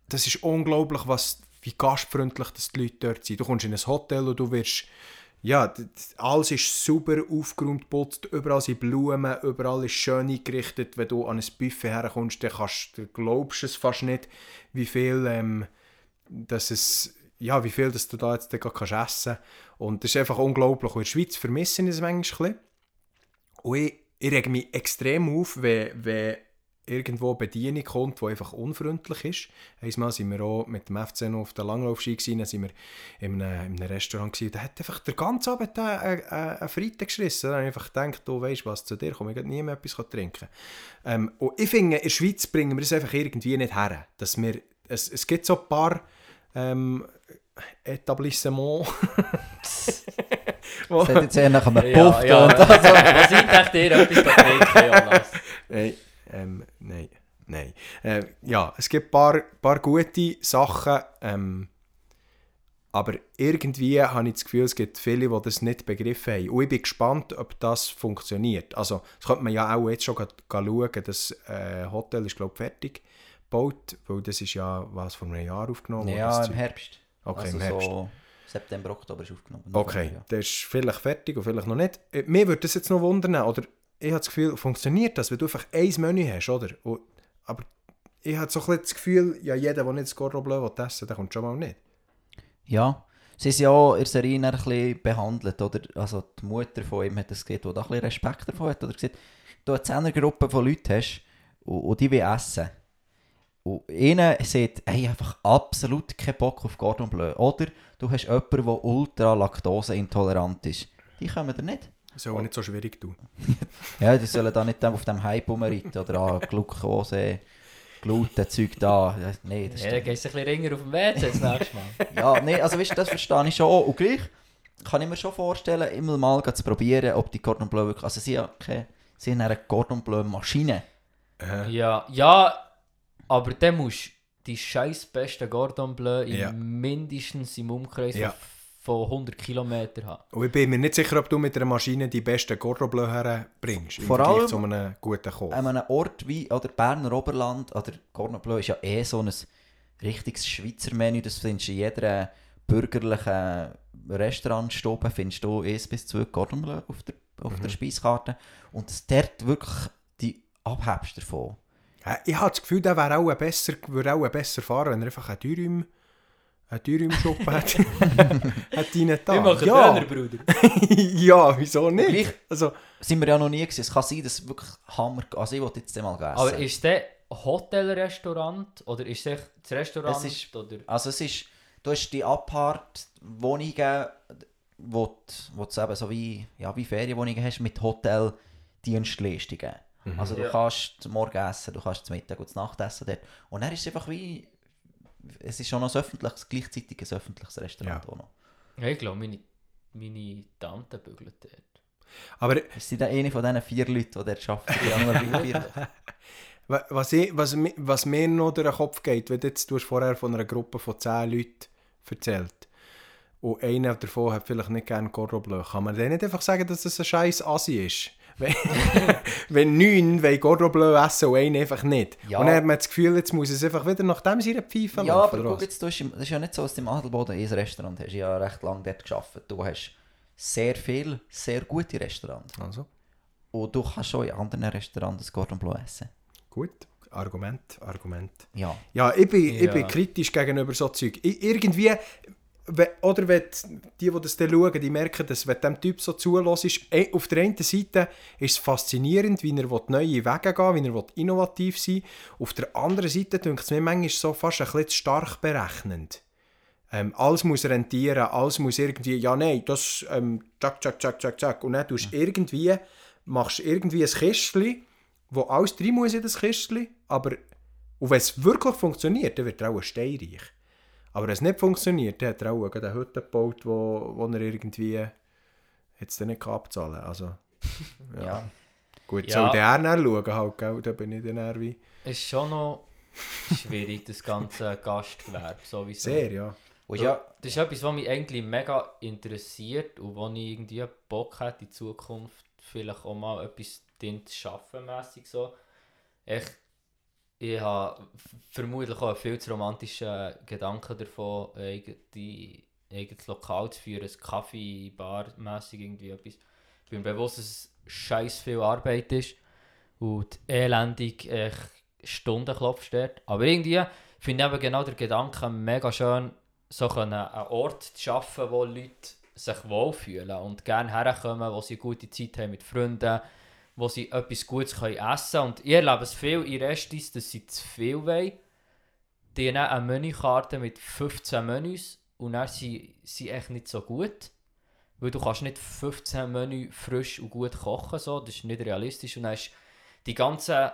Das ist unglaublich, was, wie gastfreundlich das die Leute dort sind. Du kommst in ein Hotel und du wirst ja, alles ist super aufgeräumt, geputzt, überall sind Blumen, überall ist schön eingerichtet. Wenn du an ein Buffet herkommst, dann kannst, du glaubst es fast nicht, wie viel, ähm, dass es, ja, wie viel dass du da jetzt dann gerade kannst essen Und das ist einfach unglaublich. Und in der Schweiz vermisse ich es manchmal ein. Und ich, ich rege mich extrem auf, wenn, wenn irgendwo eine Bedienung kommt, die einfach unfreundlich ist. Einmal sind wir auch mit dem FC noch auf der Langlaufski dann sind wir in einem, in einem Restaurant gewesen, da hat einfach der ganze Abend einen, einen, einen Freitag geschissen. Da habe ich einfach gedacht, du weißt was, zu dir komme ich nie mehr etwas trinken. Ähm, und ich finde, in der Schweiz bringen wir es einfach irgendwie nicht her. Dass wir, es, es gibt so ein paar ähm, Etablissements, wo, Das hat jetzt eher nach einem Ja, Puff ja, und also, was dachte, ihr etwas trinken, Jonas. Nein, ähm, nein, nein. Äh, ja, es gibt ein paar, paar gute Sachen, ähm, aber irgendwie habe ich das Gefühl, es gibt viele, die das nicht begriffen haben. Und ich bin gespannt, ob das funktioniert. Also, das könnte man ja auch jetzt schon schauen. Das äh, Hotel ist, glaube ich, fertig gebaut, weil das ist ja was vor einem Jahr aufgenommen worden, Ja, das im Zeug. Herbst. Okay, also im Herbst. so September, Oktober ist aufgenommen. Okay, Ja. das ist vielleicht fertig und vielleicht noch nicht. Äh, Mir würde das jetzt noch wundern, oder ich habe das Gefühl, funktioniert das, wenn du einfach ein Menü hast, oder? Und, aber ich habe so ein bisschen das Gefühl, ja, jeder, der nicht das Cordon Bleu will essen der kommt schon mal nicht. Ja, sie sind ja auch in der Serie ein bisschen behandelt, oder? Also die Mutter von ihm hat das gesehen, die da ein bisschen Respekt davon hat, oder gesagt, du eine Zehnergruppe von Leuten hast und, und die will essen. Und ihnen sagt, hey, einfach absolut keinen Bock auf Cordon Bleu. Oder du hast jemanden, der ultra laktoseintolerant ist. Die kommen da nicht. Das soll auch nicht so schwierig tun. Ja, die sollen da nicht auf dem Hype rumreiten oder an Glucose, Gluten-Zeug da. Nee, das Ja, dann gehst du ein bisschen ringer auf dem WC das nächste Mal. Ja, nee, also weißt du, das verstehe ich schon. auch. Und gleich kann ich mir schon vorstellen, immer mal zu probieren, ob die Cordon Bleu wirklich... Also sie haben, keine, sie haben eine Cordon Bleu Maschine. Äh, Ja, ja, aber dann musst du die scheiß beste Cordon Bleu in Ja. mindestens im Umkreis Ja. von 100 Kilometern haben. und ich bin mir nicht sicher, ob du mit einer Maschine die besten Cordon Bleu herbringst. Im Vor allem- zu einem guten Koch. An einem Ort wie oder Berner Oberland oder Cordon Bleu ist ja eh so ein richtiges Schweizer Menü. Das findest du in jeder bürgerlichen Restaurantstube findest du 1 bis 2 Cordon Bleu auf der, auf der Speiskarte. Und dass dort wirklich die abhebst davon. Ja, ich habe das Gefühl, der wäre auch besser, würde auch besser fahren, wenn er einfach einen Dürüm einen Dürüm-Schuppen hat. hat rein da. Wir machen ja. Döner, Bruder. ja, wieso nicht? Gleich- Also, sind wir ja noch nie gewesen. Es kann sein, dass es wirklich Hammer... Also ich wollte jetzt mal essen. Aber ist der Hotelrestaurant oder ist es das Restaurant? Es ist- oder? Also es ist... Du hast die Apart-Wohnungen, wo, du- wo du eben so wie, ja, wie Ferienwohnungen hast mit Hoteldienstleistungen. Also du Ja. kannst zum Morgen essen, du kannst zum Mittag und zum Nachtessen dort. Und dann ist es einfach wie... Es ist schon noch ein öffentliches, gleichzeitig ein öffentliches Restaurant Ja. auch noch. Ja, ich glaube, meine, meine Tante bügelt dort. aber Ist sie dann eine von diesen vier Leuten, die dort arbeiten? Ja, nur vier. wa- was, ich, was, was mir noch durch den Kopf geht, wenn du jetzt du hast vorher von einer Gruppe von 10 Leuten erzählt und einer davon hat vielleicht nicht gerne Cordon Bleu, kann man dann nicht einfach sagen, dass das ein scheiß Assi ist? Wenn, neun wollen Cordon Bleu essen und einer einfach nicht. Ja. Und dann hat man das Gefühl, jetzt muss es einfach wieder nach dem seine Pfeife Ja, laufen, aber guck jetzt, du hast das ist ja nicht so, dass du im Adelboden ein Restaurant hast. Ich habe ja recht lange dort gearbeitet. Du hast sehr viel, sehr gute Restaurants. Also, Und du kannst schon in anderen Restaurants das Cordon Bleu essen. gut. Argument, Argument. Ja. Ja, ich bin, ich Ja. bin kritisch gegenüber so Zeug. Ich, irgendwie, oder wenn die, die das dann schauen, die merken, dass wenn dem Typ so zulässt, auf der einen Seite ist es faszinierend, wie er will neue Wege gehen wie er will innovativ sein Auf der anderen Seite denke es mir manchmal so fast ein bisschen stark berechnend. Ähm, alles muss rentieren, alles muss irgendwie, ja nein, das, ähm, zack, zack, zack, zack, zack. Und dann tust du irgendwie, machst irgendwie ein Kistchen, wo alles drin muss in das Kistchen, aber und wenn es wirklich funktioniert, dann wird er auch ein steinreich. Aber wenn es nicht funktioniert, dann hat er auch eine Hütte gebaut, wo, wo er irgendwie jetzt nicht abzahlen. Also, ja. Ja. Gut, Ja. soll der dann schauen, halt, gell? da bin ich dann eher wie... Es ist schon noch schwierig, das ganze Gastgewerbe. Sowieso. Sehr, ja. Und ja, Das ist etwas, was mich eigentlich mega interessiert und wo ich irgendwie Bock hätte, in Zukunft vielleicht auch mal etwas drin zu schaffen, mässig so. Ich, ich habe vermutlich auch einen viel zu romantischen Gedanken davon, irgendwie eigenes Lokal zu führen, ein Kaffee, Bar, mässig irgendwie etwas. Ich bin mir bewusst, dass es scheiß viel Arbeit ist und elendig echt Stundenklopf dort. Aber irgendwie finde ich eben genau den Gedanken mega schön, so einen Ort zu schaffen, wo Leute sich wohlfühlen und gerne herkommen, wo sie eine gute Zeit haben mit Freunden, wo sie etwas Gutes können essen können. Und ich erlebe es viel in Restis, dass sie zu viel wollen. Die haben eine Menükarte mit 15 Menüs und dann sind sie echt nicht so gut. Weil du kannst nicht 15 Menü frisch und gut kochen, so. das ist nicht realistisch. Und dann ist die ganzen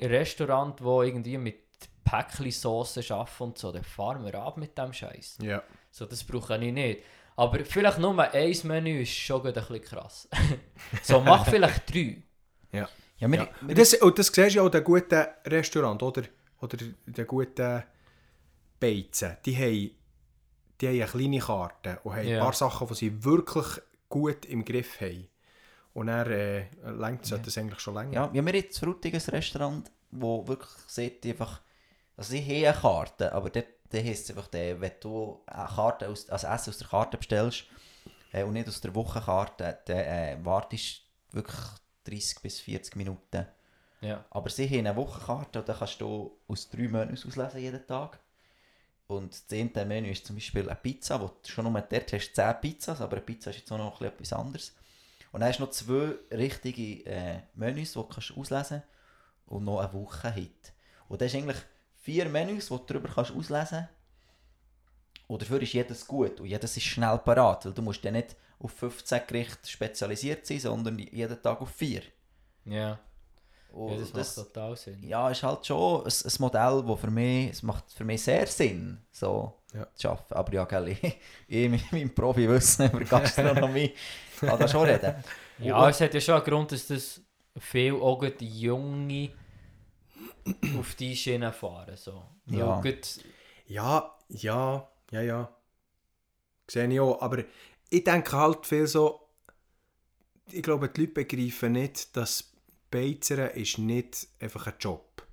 Restaurants, die irgendwie mit Päckli-Sauce arbeiten und so, dann fahren wir ab mit dem Scheiß. Ja. So, das brauche ich nicht. Aber vielleicht nur ein Menü ist schon gut ein bisschen krass. so, mach vielleicht drei. ja, Ja. wir, wir, Und das, und das siehst du ja auch in den guten Restaurant, oder? Oder den guten Beizen. Die haben, die haben eine kleine Karte und haben Ja. ein paar Sachen, die sie wirklich gut im Griff haben. Und dann äh, längt es das eigentlich schon länger. ja, wir haben jetzt ein Restaurant, wo wirklich sieht, einfach, also sie haben eine Karte, aber dort, dort heisst es einfach, der, wenn du eine Karte aus, also Essen aus der Karte bestellst äh, und nicht aus der Wochenkarte, dann äh, wartest du wirklich 30 bis 40 Minuten. Ja. Aber sie haben eine Wochenkarte und da kannst du aus drei Menüs auslesen jeden Tag. Und das zehnte Menü ist zum Beispiel eine Pizza, wo du schon nur dort hast 10 Pizzas, aber eine Pizza ist jetzt auch noch etwas anderes. Und dann hast du noch zwei richtige äh, Menüs, die du kannst auslesen kannst und noch eine Woche-Hit. Und das ist eigentlich vier Menüs, die du darüber kannst auslesen kannst. Und dafür ist jedes gut und jedes ist schnell parat, weil du musst dann nicht auf 15 Gerichte spezialisiert sein, sondern jeden Tag auf vier. Ja. Und ja, das macht total Sinn. ja, ist halt schon ein, ein Modell, das für mich, es macht für mich sehr Sinn, so Ja. zu arbeiten. Aber ja, gell, ich, ich mit meinem Profi-Wissen über Gastronomie kann da schon reden. Ja, es hat ja schon einen Grund, dass das viel auch Junge auf die Schiene fahren. So. Ja. Ja, ja, ja, ja. Sehe ich auch. Aber ich denke halt viel so, ich glaube, die Leute begreifen nicht, dass Beizern ist nicht einfach ein Job.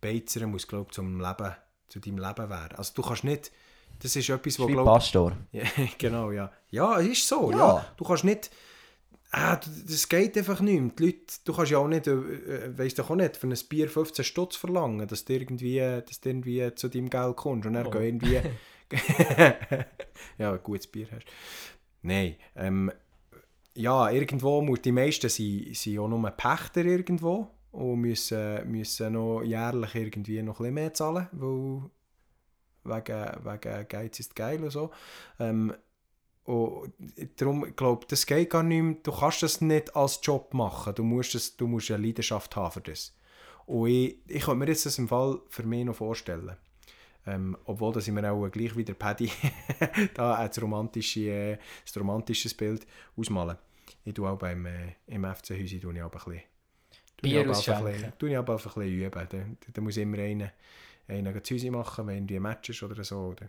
Beizern muss, glaube ich, zum Leben, zu deinem Leben werden. Also du kannst nicht, das ist etwas, wo, glaube Pastor. ja, genau, ja. Ja, es ist so, ja. Ja. Du kannst nicht, ah, das geht einfach nicht mehr. Die Leute, du kannst ja auch nicht, äh, äh, weißt doch auch nicht, für ein Bier 15 Stutz verlangen, dass du irgendwie, dass du irgendwie zu deinem Geld kommst und dann Oh. irgendwie, ja, ein gutes Bier hast. Nein, ähm, ja, irgendwo muss, die meisten sind, sind auch nur Pächter irgendwo und müssen, müssen noch jährlich irgendwie noch ein bisschen mehr zahlen, weil wegen, wegen Geiz ist geil und so. Ähm, und darum, ich glaube, das geht gar nicht mehr. Du kannst das nicht als Job machen. Du musst, das, du musst eine Leidenschaft haben für das. Und ich, ich könnte mir jetzt das im Fall für mich noch vorstellen. Ähm, obwohl, dass ich mir auch gleich wie der Paddy da ein romantische, äh, ein romantisches Bild ausmalen. Ich tue auch beim, äh, im FC Häusi tue ich aber ein bisschen, Bier ausschenken. bisschen, tue ich aber einfach ein bisschen üben. Da, da, da muss immer einer, einer zu Häusi machen, wenn irgendwie ein Match ist oder so. Oder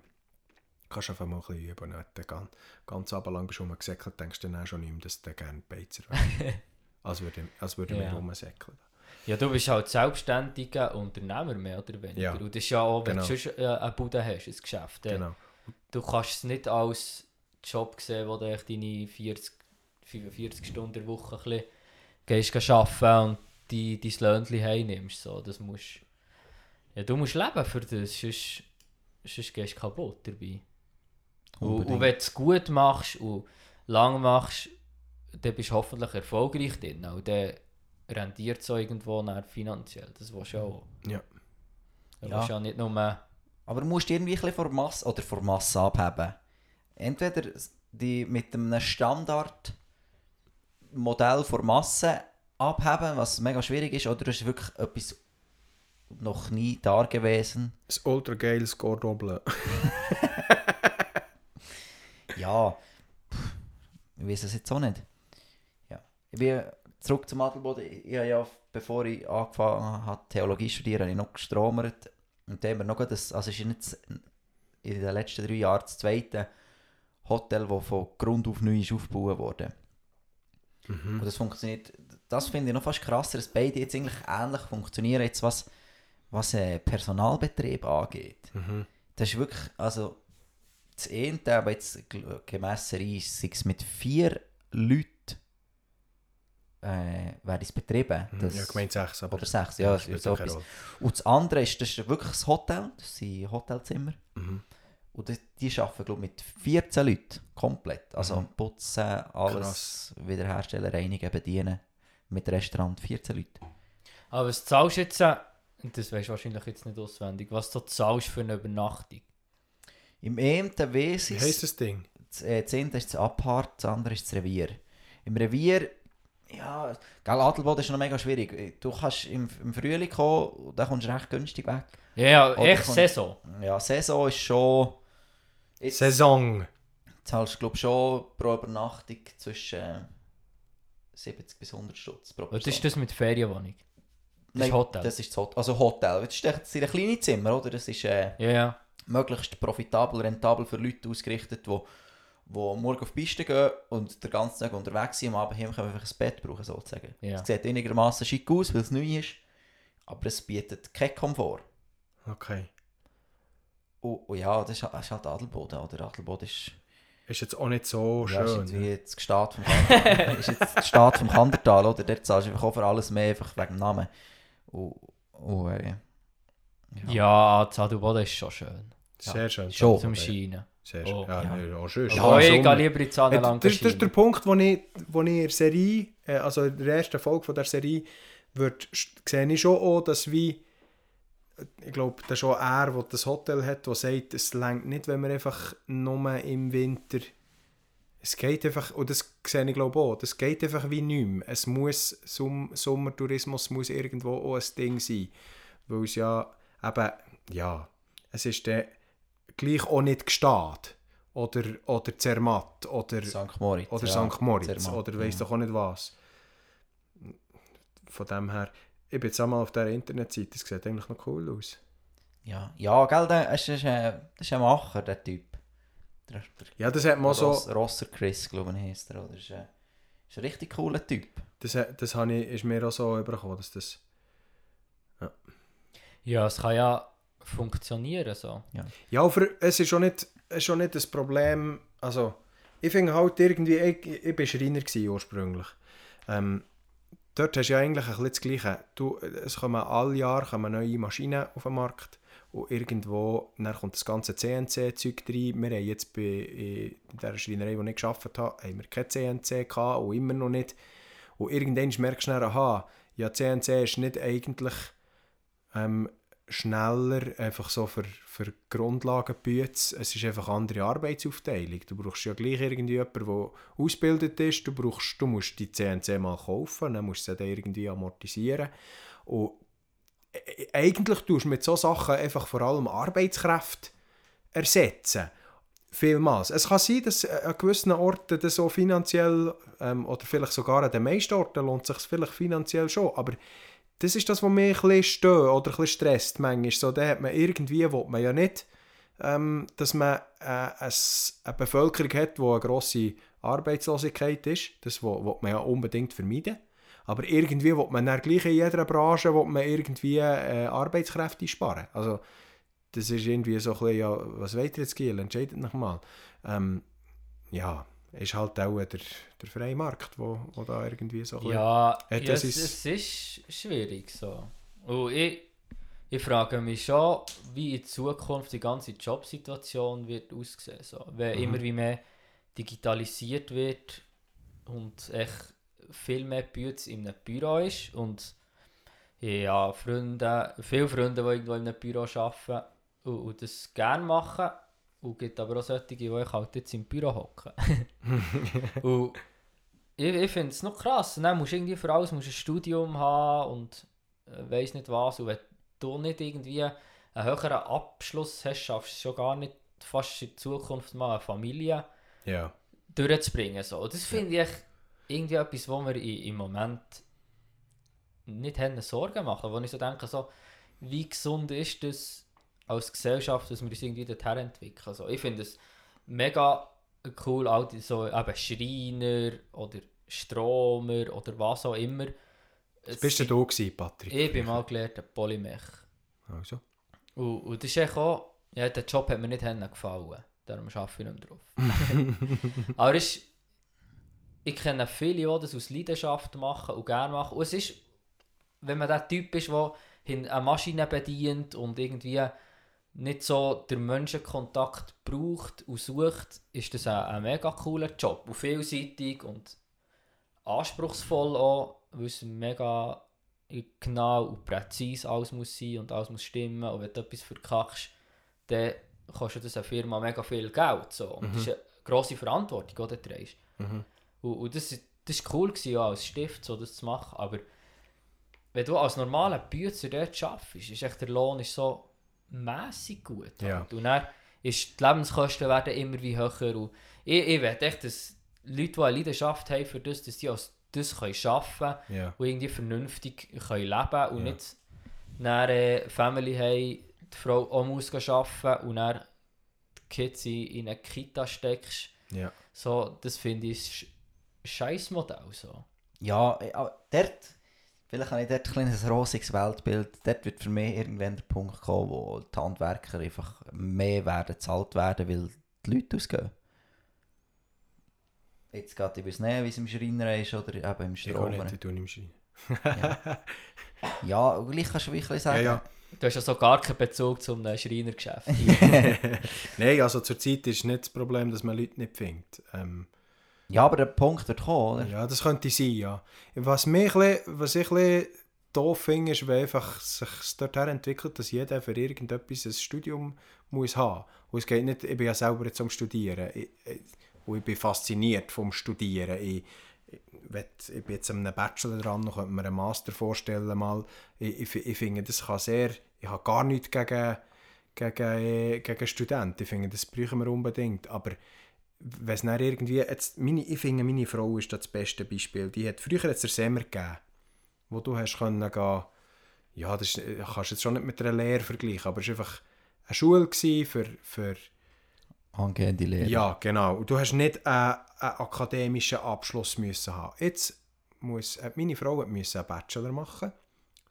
kannst einfach mal ein bisschen üben. Und dann ganz, ganz abendlang bist du rumgesäckelt, denkst du dann auch schon nicht mehr, dass du gerne Beizer wärst. als würde, als würde Ja. rumsäckeln. Ja, du bist halt selbstständiger Unternehmer, mehr oder weniger. Ja, Und das ist ja auch, wenn genau. du sonst äh, eine Bude hast, ein Geschäft. Genau. Du kannst es nicht als Job sehen, wo du deine 40, 45 Stunden Woche ein bisschen gehst arbeiten und die, dein Löhnchen heimnimmst. So, das musst, ja, du musst leben für das, sonst, sonst gehst du kaputt dabei. Und, und wenn du es gut machst und lang machst, dann bist du hoffentlich erfolgreich drin. Und dann rentiert es irgendwo nach finanziell. Das willst du auch. Ja. Du Ja. nicht nur... Aber du musst irgendwie ein von Masse, oder von Masse abheben. Entweder die mit einem Standardmodell von Masse abheben, was mega schwierig ist, oder es ist wirklich etwas noch nie da gewesen. Das ultra geiles Cordon Bleu. Ja, pff, ich weiß es jetzt auch nicht. Ja. Ich bin zurück zum Adelboden. Ich habe ja, bevor ich angefangen habe, Theologie studieren, habe ich noch gestromert. Und da haben wir noch das, also es ist nicht, in den letzten drei Jahren das zweite Hotel, das von Grund auf neu ist aufgebaut wurde. Mhm. Und das funktioniert, das finde ich noch fast krasser, dass beide jetzt eigentlich ähnlich funktionieren, jetzt was, was äh, Personalbetrieb angeht. Mhm. Das ist wirklich, also das eine, aber jetzt ist, sei es mit vier Leuten äh, werden es betrieben. Das, Mhm. ja, gemeint sechs, aber... oder sechs, ja, spielt so etwas. Und das andere ist, das ist wirklich das Hotel, das sind Hotelzimmer. Mhm. Und die, die arbeiten, glaube ich, mit 14 Leuten komplett. Also Mhm. putzen, alles wiederherstellen, reinigen, bedienen. Mit Restaurant 14 Leute. Aber was zahlst du jetzt, äh, und das weißt du wahrscheinlich jetzt nicht auswendig, was du zahlst für eine Übernachtung? Im einen weiss Wie ich heisst das Ding? Das, äh, das eine ist das Abhart, das andere ist das Revier. Im Revier, ja, gell, Adelboden ist noch mega schwierig. Du kannst im, im Frühling kommen und dann kommst du recht günstig weg. Ja, ja, echt kommt- Saison. Ja, Saison ist schon... Jetzt Saison. zahlst du, glaube schon pro Übernachtung zwischen äh, 70 bis 100 Stutz pro Was Person. ist das mit Ferienwohnung? Das Nein, ist Hotel. Das ist das Hotel. Also Hotel. Das ist das sind kleine Zimmer, oder? Das ist äh, Ja, ja. Möglichst profitabel, rentabel für Leute ausgerichtet, die wo morgen auf die Piste gehen und den ganzen Tag unterwegs sind, am Abend heim können einfach ein Bett brauchen, sozusagen. Ja. Es sieht einigermaßen schick aus, weil es neu ist, aber es bietet keinen Komfort. Okay. Und, und ja, das ist, das ist halt Adelboden, oder? Adelboden ist, Ist jetzt auch nicht so ja, ist schön. jetzt wie das vom, ist jetzt das Gestad vom Kandertal, oder? Dort zahlst du einfach auch für alles mehr, einfach wegen dem Namen. Und, und äh, Ja, Zadelboden ist schon schön. Sehr schön. Schon. Zum. Scheinen. Sehr schön. Oh, ja, ja. nee, auch schön. Ja, ich gehe lieber in Äh, Zahnland das, das ist der Punkt, wo ich, wo ich in der Serie, äh, also in der ersten Folge von der Serie, wird, sehe ich schon auch, dass wie, ich glaube, das ist auch er, der das Hotel hat, der sagt, es längt nicht, wenn wir einfach nur im Winter, es geht einfach, und das sehe ich glaube auch, das geht einfach wie nicht mehr. Es muss, Sum Sommertourismus muss irgendwo auch ein Ding sein, weil es ja eben, ja, es ist dann gleich auch nicht gestanden. Oder, oder Zermatt. Oder, St. Moritz. oder ja, St. Moritz. Zermatt, Oder weiss ja. doch auch nicht was. Von dem her, ich bin jetzt einmal auf dieser Internetseite, das sieht eigentlich noch cool aus. Ja, ja gell, es ist, äh, das ist ein Macher, der Typ. Der, der Ja, das hat man so, Ross, Rosser Chris, glaube ich, heisst er. Oder? Ist, äh, ist ein richtig cooler Typ. das, das ich, ist mir auch so übergekommen, dass das... Ja, es kann ja funktionieren so. Ja, aber es ist schon nicht, es ist schon nicht das Problem, also ich finde halt irgendwie, ich, ich war Schreiner gewesen ursprünglich. Ähm, dort hast du ja eigentlich ein bisschen das Gleiche. Du, es kommen alle Jahre kommen neue Maschinen auf den Markt und irgendwo dann kommt das ganze CNC-Zeug rein. Wir haben jetzt bei in der Schreinerei, die ich gearbeitet habe, haben wir kein CNC gehabt und immer noch nicht. Und irgendwann merkst du dann, aha, ja CNC ist nicht eigentlich ähm, schneller, einfach so für, für Grundlagenbüts. Es ist einfach eine andere Arbeitsaufteilung. Du brauchst ja gleich irgendwie jemanden, der ausgebildet ist. Du, brauchst, du musst die CNC mal kaufen, dann musst du sie dann irgendwie amortisieren. Und e- eigentlich tust du mit solchen Sachen einfach vor allem Arbeitskräfte ersetzen. Vielmals. Es kann sein, dass äh, an gewissen Orten das so finanziell ähm, oder vielleicht sogar an den meisten Orten lohnt sich vielleicht finanziell schon, aber das ist das, was mich ein bisschen stört oder ein bisschen stresst manchmal. So, da hat man irgendwie, will man ja nicht, ähm, dass man äh, eine Bevölkerung hat, die eine grosse Arbeitslosigkeit ist. Das will, will man ja unbedingt vermeiden. Aber irgendwie will man dann gleich in jeder Branche man irgendwie äh, Arbeitskräfte sparen. Also, das ist irgendwie so ein bisschen, ja, was ihr jetzt, Giel? Entscheidet noch mal. Ähm, ja, ist halt auch der, der freie Markt, wo, wo da irgendwie so Ja, ja das es, ist- es ist schwierig so. Und ich, ich frage mich schon, wie in Zukunft die ganze Jobsituation wird aussehen. So. Wenn Mhm. immer wie mehr digitalisiert wird und echt viel mehr Bütz in einem Büro ist und ja, Freunde, viele Freunde, die irgendwo in einem Büro arbeiten und, und das gerne machen. Und es gibt aber auch solche, die ich halt jetzt im Büro hocken. und ich, ich finde es noch krass. Dann musst du irgendwie für alles musst ein Studium haben und äh, weiss nicht was. Und wenn du nicht irgendwie einen höheren Abschluss hast, schaffst du schon gar nicht, fast in Zukunft mal eine Familie ja. durchzubringen. So. Und das finde ich irgendwie etwas, wo wir im Moment nicht haben Sorgen machen. Wo ich so denke, so, wie gesund ist das als Gesellschaft, dass wir uns irgendwie dorthin entwickeln. Also ich finde es mega cool, auch die so eben Schreiner oder Stromer oder was auch immer. Was bist du da gewesen, Patrick? Ich bin mal gelehrter Polymech. Also. Und, und das ist echt auch, ja, der Job hat mir nicht gefallen. Darum arbeite ich nicht drauf. Aber es ist, ich kenne viele, die das aus Leidenschaft machen und gerne machen. Und es ist, wenn man der Typ ist, der eine Maschine bedient und irgendwie nicht so den Menschenkontakt braucht und sucht, ist das ein, ein mega cooler Job. Und vielseitig und anspruchsvoll auch, weil es mega genau und präzise alles muss sein und alles muss stimmen. Und wenn du etwas verkackst, dann kostet das eine Firma mega viel Geld. So. Und mhm. das ist eine grosse Verantwortung, die du trägst. Mhm. Und, und das, das war cool, gewesen, ja, als Stift so das zu machen. Aber wenn du als normaler Bützer dort arbeitest, ist echt der Lohn ist so mässig gut. Ja. Und dann ist die Lebenskosten werden immer wie höher. Und ich, ich will echt, dass Leute, die eine Leidenschaft haben für das, dass die als das können arbeiten können ja. und irgendwie vernünftig können leben und ja. nicht eine Family haben, die Frau auch muss arbeiten und dann die Kids in eine Kita steckst. Ja. So, das finde ich ein scheiß Modell. So. Ja, äh, aber dort, vielleicht habe ich dort ein kleines rosiges Weltbild, dort wird für mich irgendwann der Punkt kommen, wo die Handwerker einfach mehr werden bezahlt werden, weil die Leute ausgehen. Jetzt geht ich weiß nicht, wie es im Schreiner ist oder eben im Stromer. Ich kann nicht, ich im Schreiner. ja. ja, gleich kannst du wirklich sagen. Ja, ja. Du hast ja so gar keinen Bezug zum Schreinergeschäft. Nein, also zurzeit ist nicht das Problem, dass man Leute nicht findet. Ähm, ja, aber der Punkt wird kommen, oder? Ja, das könnte sein, ja. Was, mich, was ich ein doof finde, ist, wenn einfach sich dorthin entwickelt, dass jeder für irgendetwas ein Studium muss haben. Und es geht nicht, ich bin ja selber jetzt am Studieren. Ich, und ich bin fasziniert vom Studieren. Ich, ich bin jetzt an einem Bachelor dran, noch könnte mir einen Master vorstellen mal. Ich, ich, ich finde, das kann sehr, ich habe gar nichts gegen, gegen, gegen Studenten. Ich finde, das brauchen wir unbedingt. Aber wenn es dann irgendwie, jetzt, meine, ich finde, meine Frau ist das beste Beispiel. Die hat, früher hat es Semmer gegeben, wo du hast können gehen, ja, das ist, kannst du jetzt schon nicht mit einer Lehre vergleichen, aber es war einfach eine Schule für, für angehende Lehrer. Ja, genau. Und du hast nicht einen, einen akademischen Abschluss müssen haben. Jetzt muss äh, meine Frau musste einen Bachelor machen,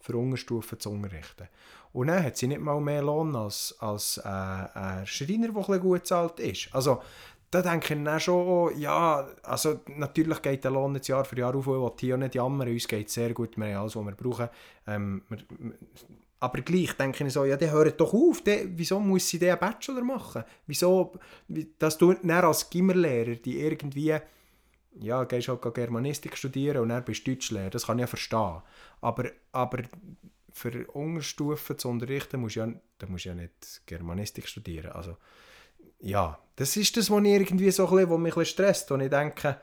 für Unterstufen zu unterrichten. Und dann hat sie nicht mal mehr Lohn als, als äh, ein Schreiner, der gut bezahlt ist. Also, da denke ich dann schon, oh, ja, also natürlich geht der Lohn jetzt Jahr für Jahr auf, und hier nicht jammern, uns geht sehr gut, wir haben alles, was wir brauchen. Ähm, wir, aber gleich denke ich so, ja, der hört doch auf, der, wieso muss sie den Bachelor machen? Wieso, dass du dann als Gimmerlehrer die irgendwie, ja, gehst halt Germanistik studieren und dann bist du Deutschlehrer, das kann ich ja verstehen. Aber, aber für Unterstufen zu unterrichten, musst du ja, musst du ja nicht Germanistik studieren. Also, ja, das ist das, was, irgendwie so ein bisschen, was mich ein bisschen stresst, und ich denke,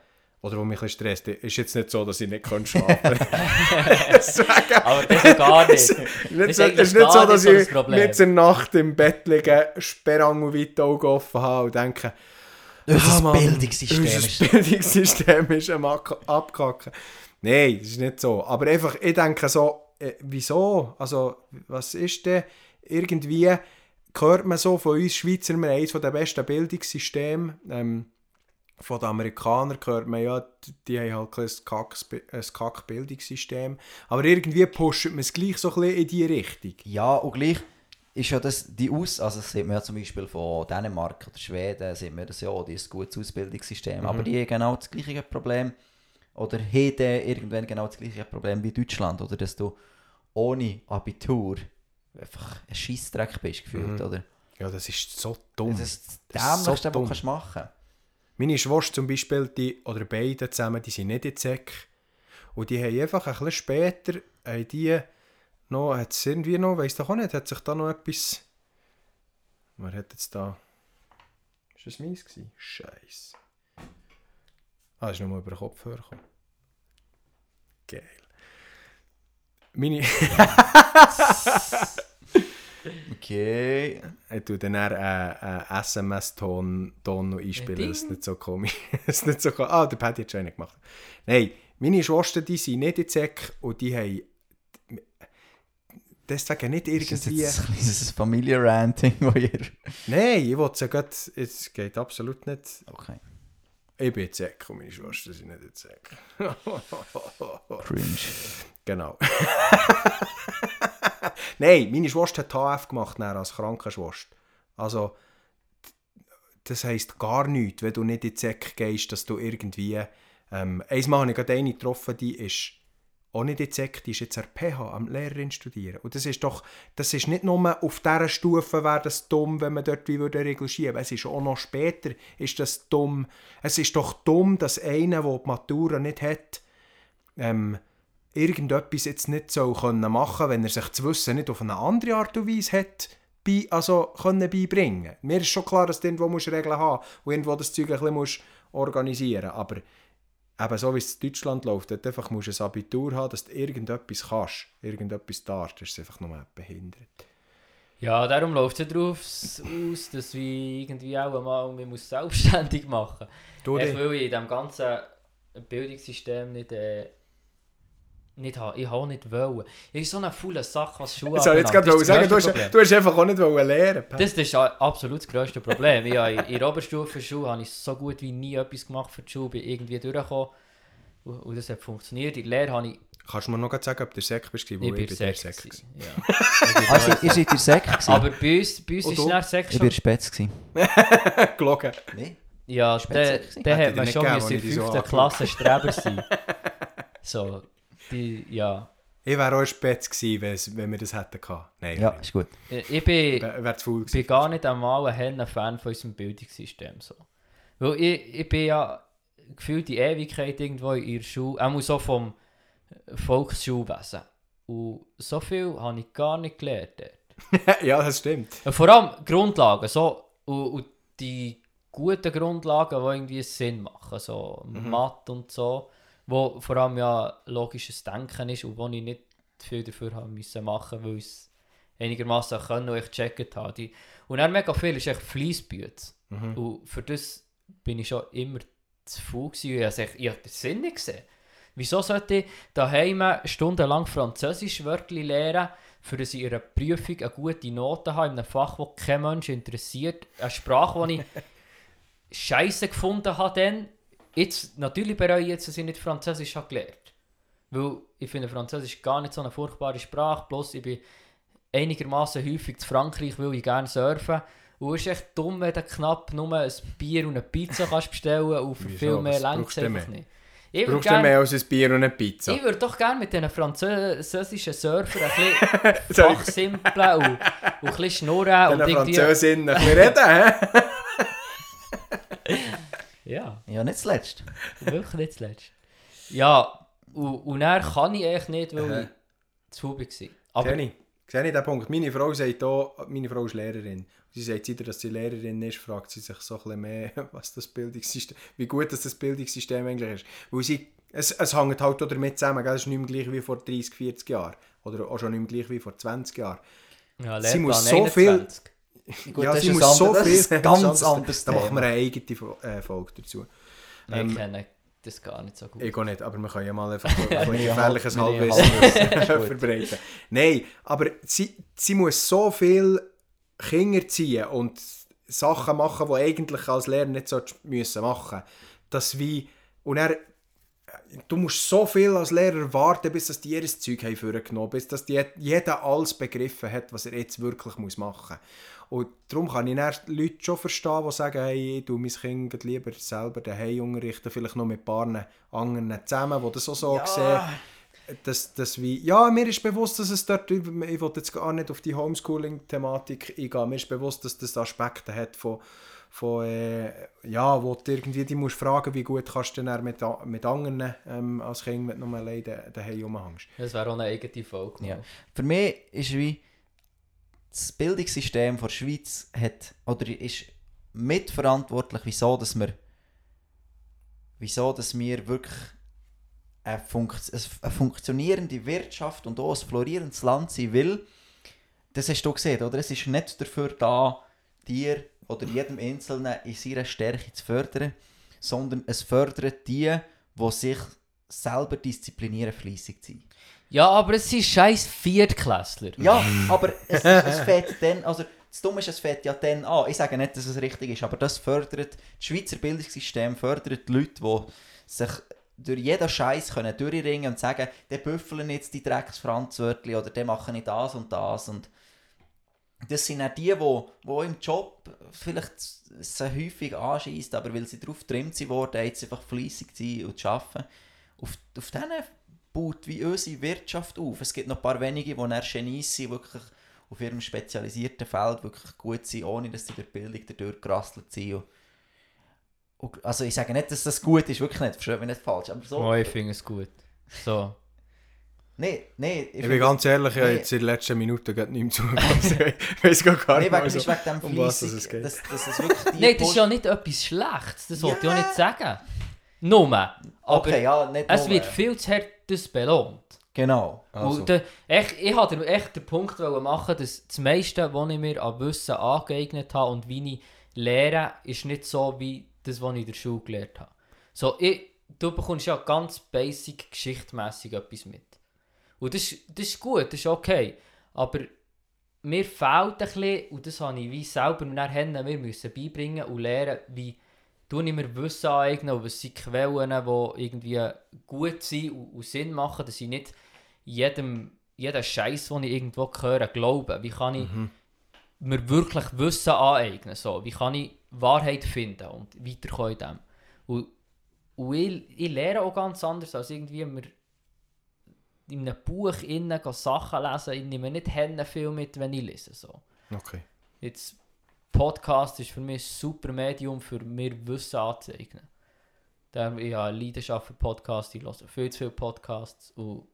oder wo mich ein stresst, ist jetzt nicht so, dass ich nicht schlafen kann. Aber das ist gar nicht. Es ist, ist nicht so, dass ich so nicht in der Nacht im Bett liege, Sperrang und weit Augen offen habe und denke, unser ah, Mann, Bildungssystem, unser Bildungssystem ist am Abkacken. Nein, das ist nicht so. Aber einfach, ich denke so, äh, wieso? Also, was ist denn irgendwie, hört man so von uns Schweizer, wir haben eines der besten Bildungssysteme, ähm, von den Amerikanern hört man ja, die haben halt ein Kack-Bildungssystem. Aber irgendwie pusht man es gleich so ein bisschen in die Richtung. Ja, und gleich ist ja das die Aus... Also das sieht man ja zum Beispiel von Dänemark oder Schweden, sieht man das ja, die ist ein gutes Ausbildungssystem. Mhm. Aber die haben genau das gleiche Problem. Oder haben irgendwann genau das gleiche Problem wie Deutschland. Oder dass du ohne Abitur einfach ein Scheissdreck bist gefühlt, mhm. oder? Ja, das ist so dumm. Das ist das Dämlichste, so was du machen kannst. Meine Schwester zum Beispiel, die, oder beide zusammen, die sind nicht in Zeck. Und die haben einfach ein bisschen später, haben die noch, hat es irgendwie noch, weiss doch auch nicht, hat sich da noch etwas... Wer hat jetzt da... Ist das meins gewesen? Scheiße. Ah, ist nochmal über den Kopf hergekommen. Geil. Meine... Okay. Ich tue dann einen äh, SMS-Ton noch einspielen, das ist nicht so komisch. ist nicht so komisch. Ah, der Paddy hat schon einen gemacht. Nein, meine Schwestern, die sind nicht in Zeck und die haben... deswegen nicht Ist das irgendwie... jetzt ein kleines Familienranting, wo ihr... Nein, ich will sagen, es geht absolut nicht... Okay, Ich bin Zeck und meine Schwester sind nicht Zeck. cringe. Genau. Nein, meine Schwester hat HF gemacht nachher als Krankenschwester. Also, das heisst gar nichts, wenn du nicht in die Zeck gehst, dass du irgendwie... Ähm, einmal habe ich gerade eine getroffen, die ist auch nicht in die Zeck, die ist jetzt an PH, am Lehrerin studieren. Und das ist doch, das ist nicht nur auf dieser Stufe wäre das dumm, wenn man dort wie würde Regel schieben. Es ist auch noch später, ist das dumm. Es ist doch dumm, dass einer, der die Matura nicht hat, ähm, irgendetwas jetzt nicht so können machen wenn er sich das Wissen nicht auf eine andere Art und Weise hat bei, also können beibringen. Mir ist schon klar, dass du irgendwo musst Regeln haben und irgendwo das Zeug ein bisschen musst organisieren aber eben so wie es in Deutschland läuft, dort einfach musst du ein Abitur haben, dass du irgendetwas kannst, irgendetwas darfst, das ist einfach nur behindert. Ja, darum läuft es ja darauf aus, dass wir irgendwie auch mal man muss selbstständig machen Du, Ich will in diesem ganzen Bildungssystem nicht, äh, nicht haben. Ich habe nicht wollen. Ich so eine faule Sache, was Schule Ich soll jetzt gerade sagen, du hast, du hast einfach auch nicht wollen lernen. Das ist absolut das grösste Problem. Ich habe in der Oberstufenschule habe ich so gut wie nie etwas gemacht für die Schule, bin irgendwie durchgekommen. Und, das hat funktioniert. In der Lehre habe ich... Kannst du mir noch sagen, ob du Sek bist? Wo Ich bin der Sek. Sek. Ja. Also, ihr seid der Sek gewesen? Aber bei uns, bei uns ist nach Sek Ich war Spätz. gewesen. Gelogen. Nee? Ja, der, der hat ich man schon in als ich der die so 5. Klasse Streber sein. So, die, ja. Ich wäre auch spät gewesen, wenn wir das hätten gehabt. Nein, Ja, ist gut. Ich ich bin... Ich gewesen. bin gar nicht einmal ein Hen- Fan von unserem Bildungssystem. So. Weil ich, ich bin ja gefühlt die Ewigkeit irgendwo in der Schule, auch so vom Volksschulwesen. Und so viel habe ich gar nicht gelernt dort. ja, das stimmt. Äh, Vor allem Grundlagen, so, und, und die guten Grundlagen, die irgendwie Sinn machen, so Mathe und so, wo vor allem ja logisches Denken ist und wo ich nicht viel dafür haben müssen machen, weil ich es einigermaßen können und ich gecheckt habe. Die, und dann mega viel ist echt Fleissbüte. Und für das bin ich schon immer zu faul gewesen. Ich habe ich habe den Sinn nicht gesehen. Wieso sollte ich daheim stundenlang Französisch Wörter lernen, für dass ich in einer Prüfung eine gute Note habe, in einem Fach, das kein Mensch interessiert. Eine Sprache, die ich scheiße gefunden habe dann. Jetzt, natürlich bereue ich jetzt, dass ich nicht Französisch habe gelernt Weil ich finde Französisch gar nicht so eine furchtbare Sprache, bloß ich bin einigermaßen häufig zu Frankreich, weil ich gerne surfen. Und es ist echt dumm, wenn du knapp nur ein Bier und eine Pizza kannst bestellen und für viel mehr längt es du einfach nicht. Ich Brauchst du gerne mehr als ein Bier und eine Pizza? ich würde doch gerne mit diesen französischen Surfern ein bisschen fachsimpeln und, und ein bisschen schnurren und Dann irgendwie... Französin ein bisschen reden, hä? Ja, Ja, nicht zuletzt. wirklich nicht zuletzt. Ja, und, und dann kann ich eigentlich nicht, weil Aha. ich zu faul war. Aber Sehe ich. Sehe ich den Punkt. Meine Frau sagt auch, meine Frau ist Lehrerin. Sie sagt, seit dass sie Lehrerin ist, fragt sie sich so ein bisschen mehr, was das Bildungssystem, wie gut das, das Bildungssystem eigentlich ist. Weil sie, es, es hängt halt auch damit zusammen, gell? es ist nicht mehr gleich wie vor 30, 40 Jahren. Oder auch schon nicht mehr gleich wie vor 20 Jahren. ja, sie muss so viel- 21. Gut, ja, das sie ist muss ein so viel... Das ist ein ganz das- anderes Da machen wir eine eigene äh, Folge dazu. Ich Ähm, kenne das gar nicht so gut. Ich auch nicht, aber wir können ja mal einfach ein wir gefährliches wir Halbwissen verbreiten. Nein, aber sie, sie muss so viel Kinder ziehen und Sachen machen, die eigentlich als Lehrer nicht so müssen machen dass wie und er du musst so viel als Lehrer warten, bis dass die ihr Zeug haben bis dass die, jeder alles begriffen hat, was er jetzt wirklich muss machen muss. Und darum kann ich dann Leute schon verstehen, die sagen, hey, ich tue mein Kind lieber selber daheim unterrichten, vielleicht noch mit ein paar anderen zusammen, die das auch so Ja. sehen. Dass, dass wie, ja, mir ist bewusst, dass es dort, ich will jetzt gar nicht auf die Homeschooling-Thematik eingehen, mir ist bewusst, dass das Aspekte hat von, von äh, ja, wo du irgendwie die musst fragen, wie gut kannst du dann mit, mit anderen ähm, als Kind, wenn du nur allein da- daheim rumhängst. Das wäre auch eine eigene Folge. Ja. mal. Für mich ist wie das Bildungssystem der Schweiz hat, oder ist mitverantwortlich, wieso, dass wir wieso, dass wir wirklich eine, Funkt eine funktionierende Wirtschaft und auch ein florierendes Land sein will. Das hast du gesehen, oder? Es ist nicht dafür da, dir oder jedem Einzelnen in seiner Stärke zu fördern, sondern es fördert die, die sich selber disziplinieren, fleissig zu sein. Ja, aber es sind scheiß Viertklässler. Ja, aber es, es fällt dann, also das Dumme ist, es fällt ja dann an. Ich sage nicht, dass es richtig ist, aber das fördert, das Schweizer Bildungssystem fördert die Leute, die sich durch jeden Scheiß können durchringen und sagen, der büffeln jetzt die Drecksfranzwörtli oder der machen nicht das und das und das sind auch die, die, die im Job vielleicht so häufig anschießt, aber weil sie darauf getrimmt sind worden, jetzt einfach fleissig sind und arbeiten. Auf, auf denen baut wie unsere Wirtschaft auf. Es gibt noch ein paar wenige, die dann Genies sind, wirklich auf ihrem spezialisierten Feld wirklich gut sind, ohne dass sie die Bildung dadurch gerasselt sind. Und, und, also ich sage nicht, dass das gut ist, wirklich nicht, versteht mich nicht falsch, aber so... Oh, ich finde es gut. So. Nein, nein. Ich, bin ganz ehrlich, ich Nee. jetzt in den letzten Minuten gerade nicht mehr zugelassen. ich weiß gar Nein, nicht wegen, mehr so, so, wegen dem um was es geht. dass, dass es wirklich die Nein, das ist ja nicht etwas Schlechtes, das wollte ich Ja. auch nicht sagen. Nur, aber Okay, ja, nicht es nur. wird viel zu hart belohnt. Genau. Also. Und der, echt, ich wollte echt den Punkt machen, dass das meiste, was ich mir an Wissen angeeignet habe und wie ich lehre, ist nicht so wie das, was ich in der Schule gelernt habe. So, ich, du bekommst ja ganz basic geschichtmässig etwas mit. Und das, das ist gut, das ist okay. Aber mir fehlt ein bisschen, und das habe ich wie selber nachher wir müssen beibringen und lernen, wie tue ich mir Wissen aneignen und was sind Quellen, die irgendwie gut sind und, Sinn machen, dass ich nicht jedem, jeden Scheiß, den ich irgendwo höre, glaube. Wie kann ich mir wirklich Wissen aneignen? So? Wie kann ich Wahrheit finden und weiterkommen in dem? Und, und ich, ich lehre auch ganz anders, als irgendwie mir in einem Buch innen Sachen lesen. Ich nehme nicht Hände viel mit, wenn ich lese. So. Okay. Jetzt Podcast ist für mich ein super Medium, für mir Wissen anzueignen. Da ich habe eine Leidenschaft für Podcasts, ich höre viel zu viele Podcasts und,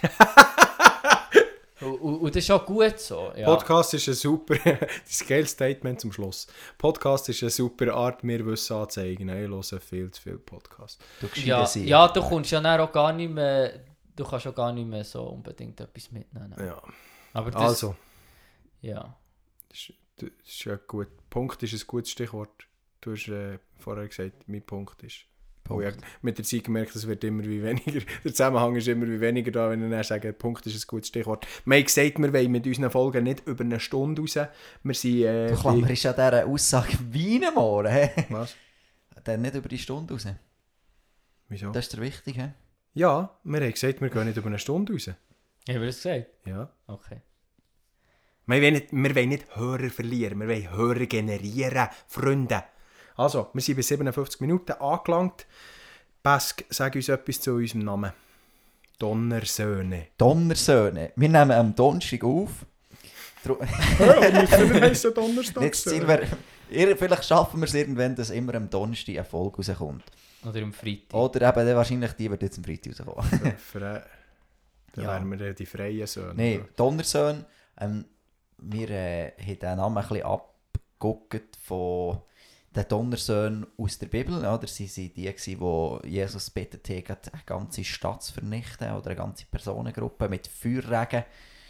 und, und, und das ist auch gut so. Ja. Podcast ist ein super, das Scale-Statement zum Schluss. Podcast ist eine super Art, mir Wissen anzuzeigen. Ich höre viel zu viel Podcast. Du ja, ja, du kommst ja dann auch gar nicht mehr, du kannst auch gar nicht mehr so unbedingt etwas mitnehmen. Ja. Aber das, Also, ja. das ist, das ist ja gut. Punkt ist ein gutes Stichwort. Du hast äh, vorher gesagt, mein Punkt ist. Oh, ja, mit der Zeit gemerkt, es wird immer wie weniger. Der Zusammenhang ist immer wie weniger da, wenn ich dann sage, Punkt ist ein gutes Stichwort. Wir haben gesagt, wir wollen mit unseren Folgen nicht über eine Stunde raus. Wir sind. Äh, Du klammerst ja dieser Aussage wie ein Mohren. hä? bei- Was? Dann nicht über die Stunde raus. Wieso? Das ist der Wichtige. Ja, wir haben gesagt, wir gehen nicht über eine Stunde raus. Haben wir das gesagt? Ja. Okay. Wir wollen, nicht, wir wollen nicht Hörer verlieren, wir wollen Hörer generieren, Freunde. Also, wir sind bei 57 Minuten angelangt. Bask, sag uns etwas zu unserem Namen. Donnersöhne. Donnersöhne. Wir nehmen am Donnerstag auf. Nicht ihr- vielleicht schaffen wir es irgendwann, dass immer am Donnerstag eine Folge rauskommt. Oder am Freitag. Oder eben wahrscheinlich die wird jetzt am Freitag rauskommen. Dann Ja. wären wir die freien Söhne. Nein, Donnersöhne. Ähm, wir äh, haben den Namen ein bisschen abgeguckt von den Donnersöhnen aus der Bibel. Oder? Sie waren die, gewesen, wo Jesus betet hat, eine ganze Stadt zu vernichten oder eine ganze Personengruppe mit Feuerregen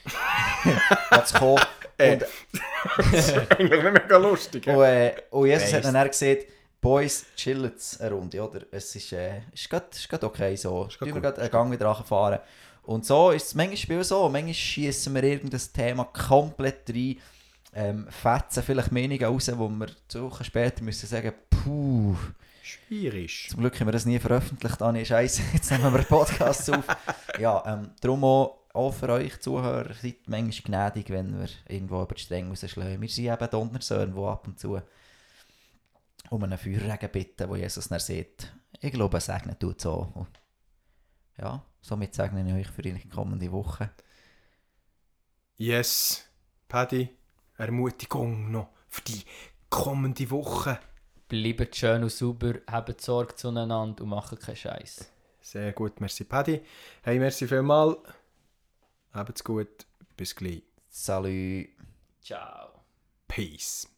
hat kommen. Äh. Und, Das ist eigentlich mega lustig. und, äh, und Jesus hat Weiss. dann gesagt, Boys, chillt eine Runde, oder? Es ist, äh, ist grad okay so. Ist wir grad einen Gang wieder fahren. Und so ist es manchmal so. Manchmal schießen wir irgendein Thema komplett rein, ähm, fetzen vielleicht Meinungen raus, wo wir zwei Wochen später müssen sagen, puh, Schwierig. zum Glück haben wir das nie veröffentlicht, Anni, scheiße, jetzt nehmen wir einen Podcast auf. Ja, ähm, darum auch, auch für euch Zuhörer, seid manchmal gnädig, wenn wir irgendwo über die Stränge rausschlagen. Wir sind eben Donnersöhne, die ab und zu um einen Feuerregen bitten, wo Jesus dann sieht. Ich glaube, segnen tut so. Ja, somit segne ich euch für die kommende Woche. Yes. Paddy, Ermutigung noch für die kommende Woche. Bleibt schön und sauber, habt Sorge zueinander und macht keinen Scheiß. Sehr gut, merci Paddy. Hey, merci vielmal. Habt's gut. Bis gleich. Salut! Ciao. Peace.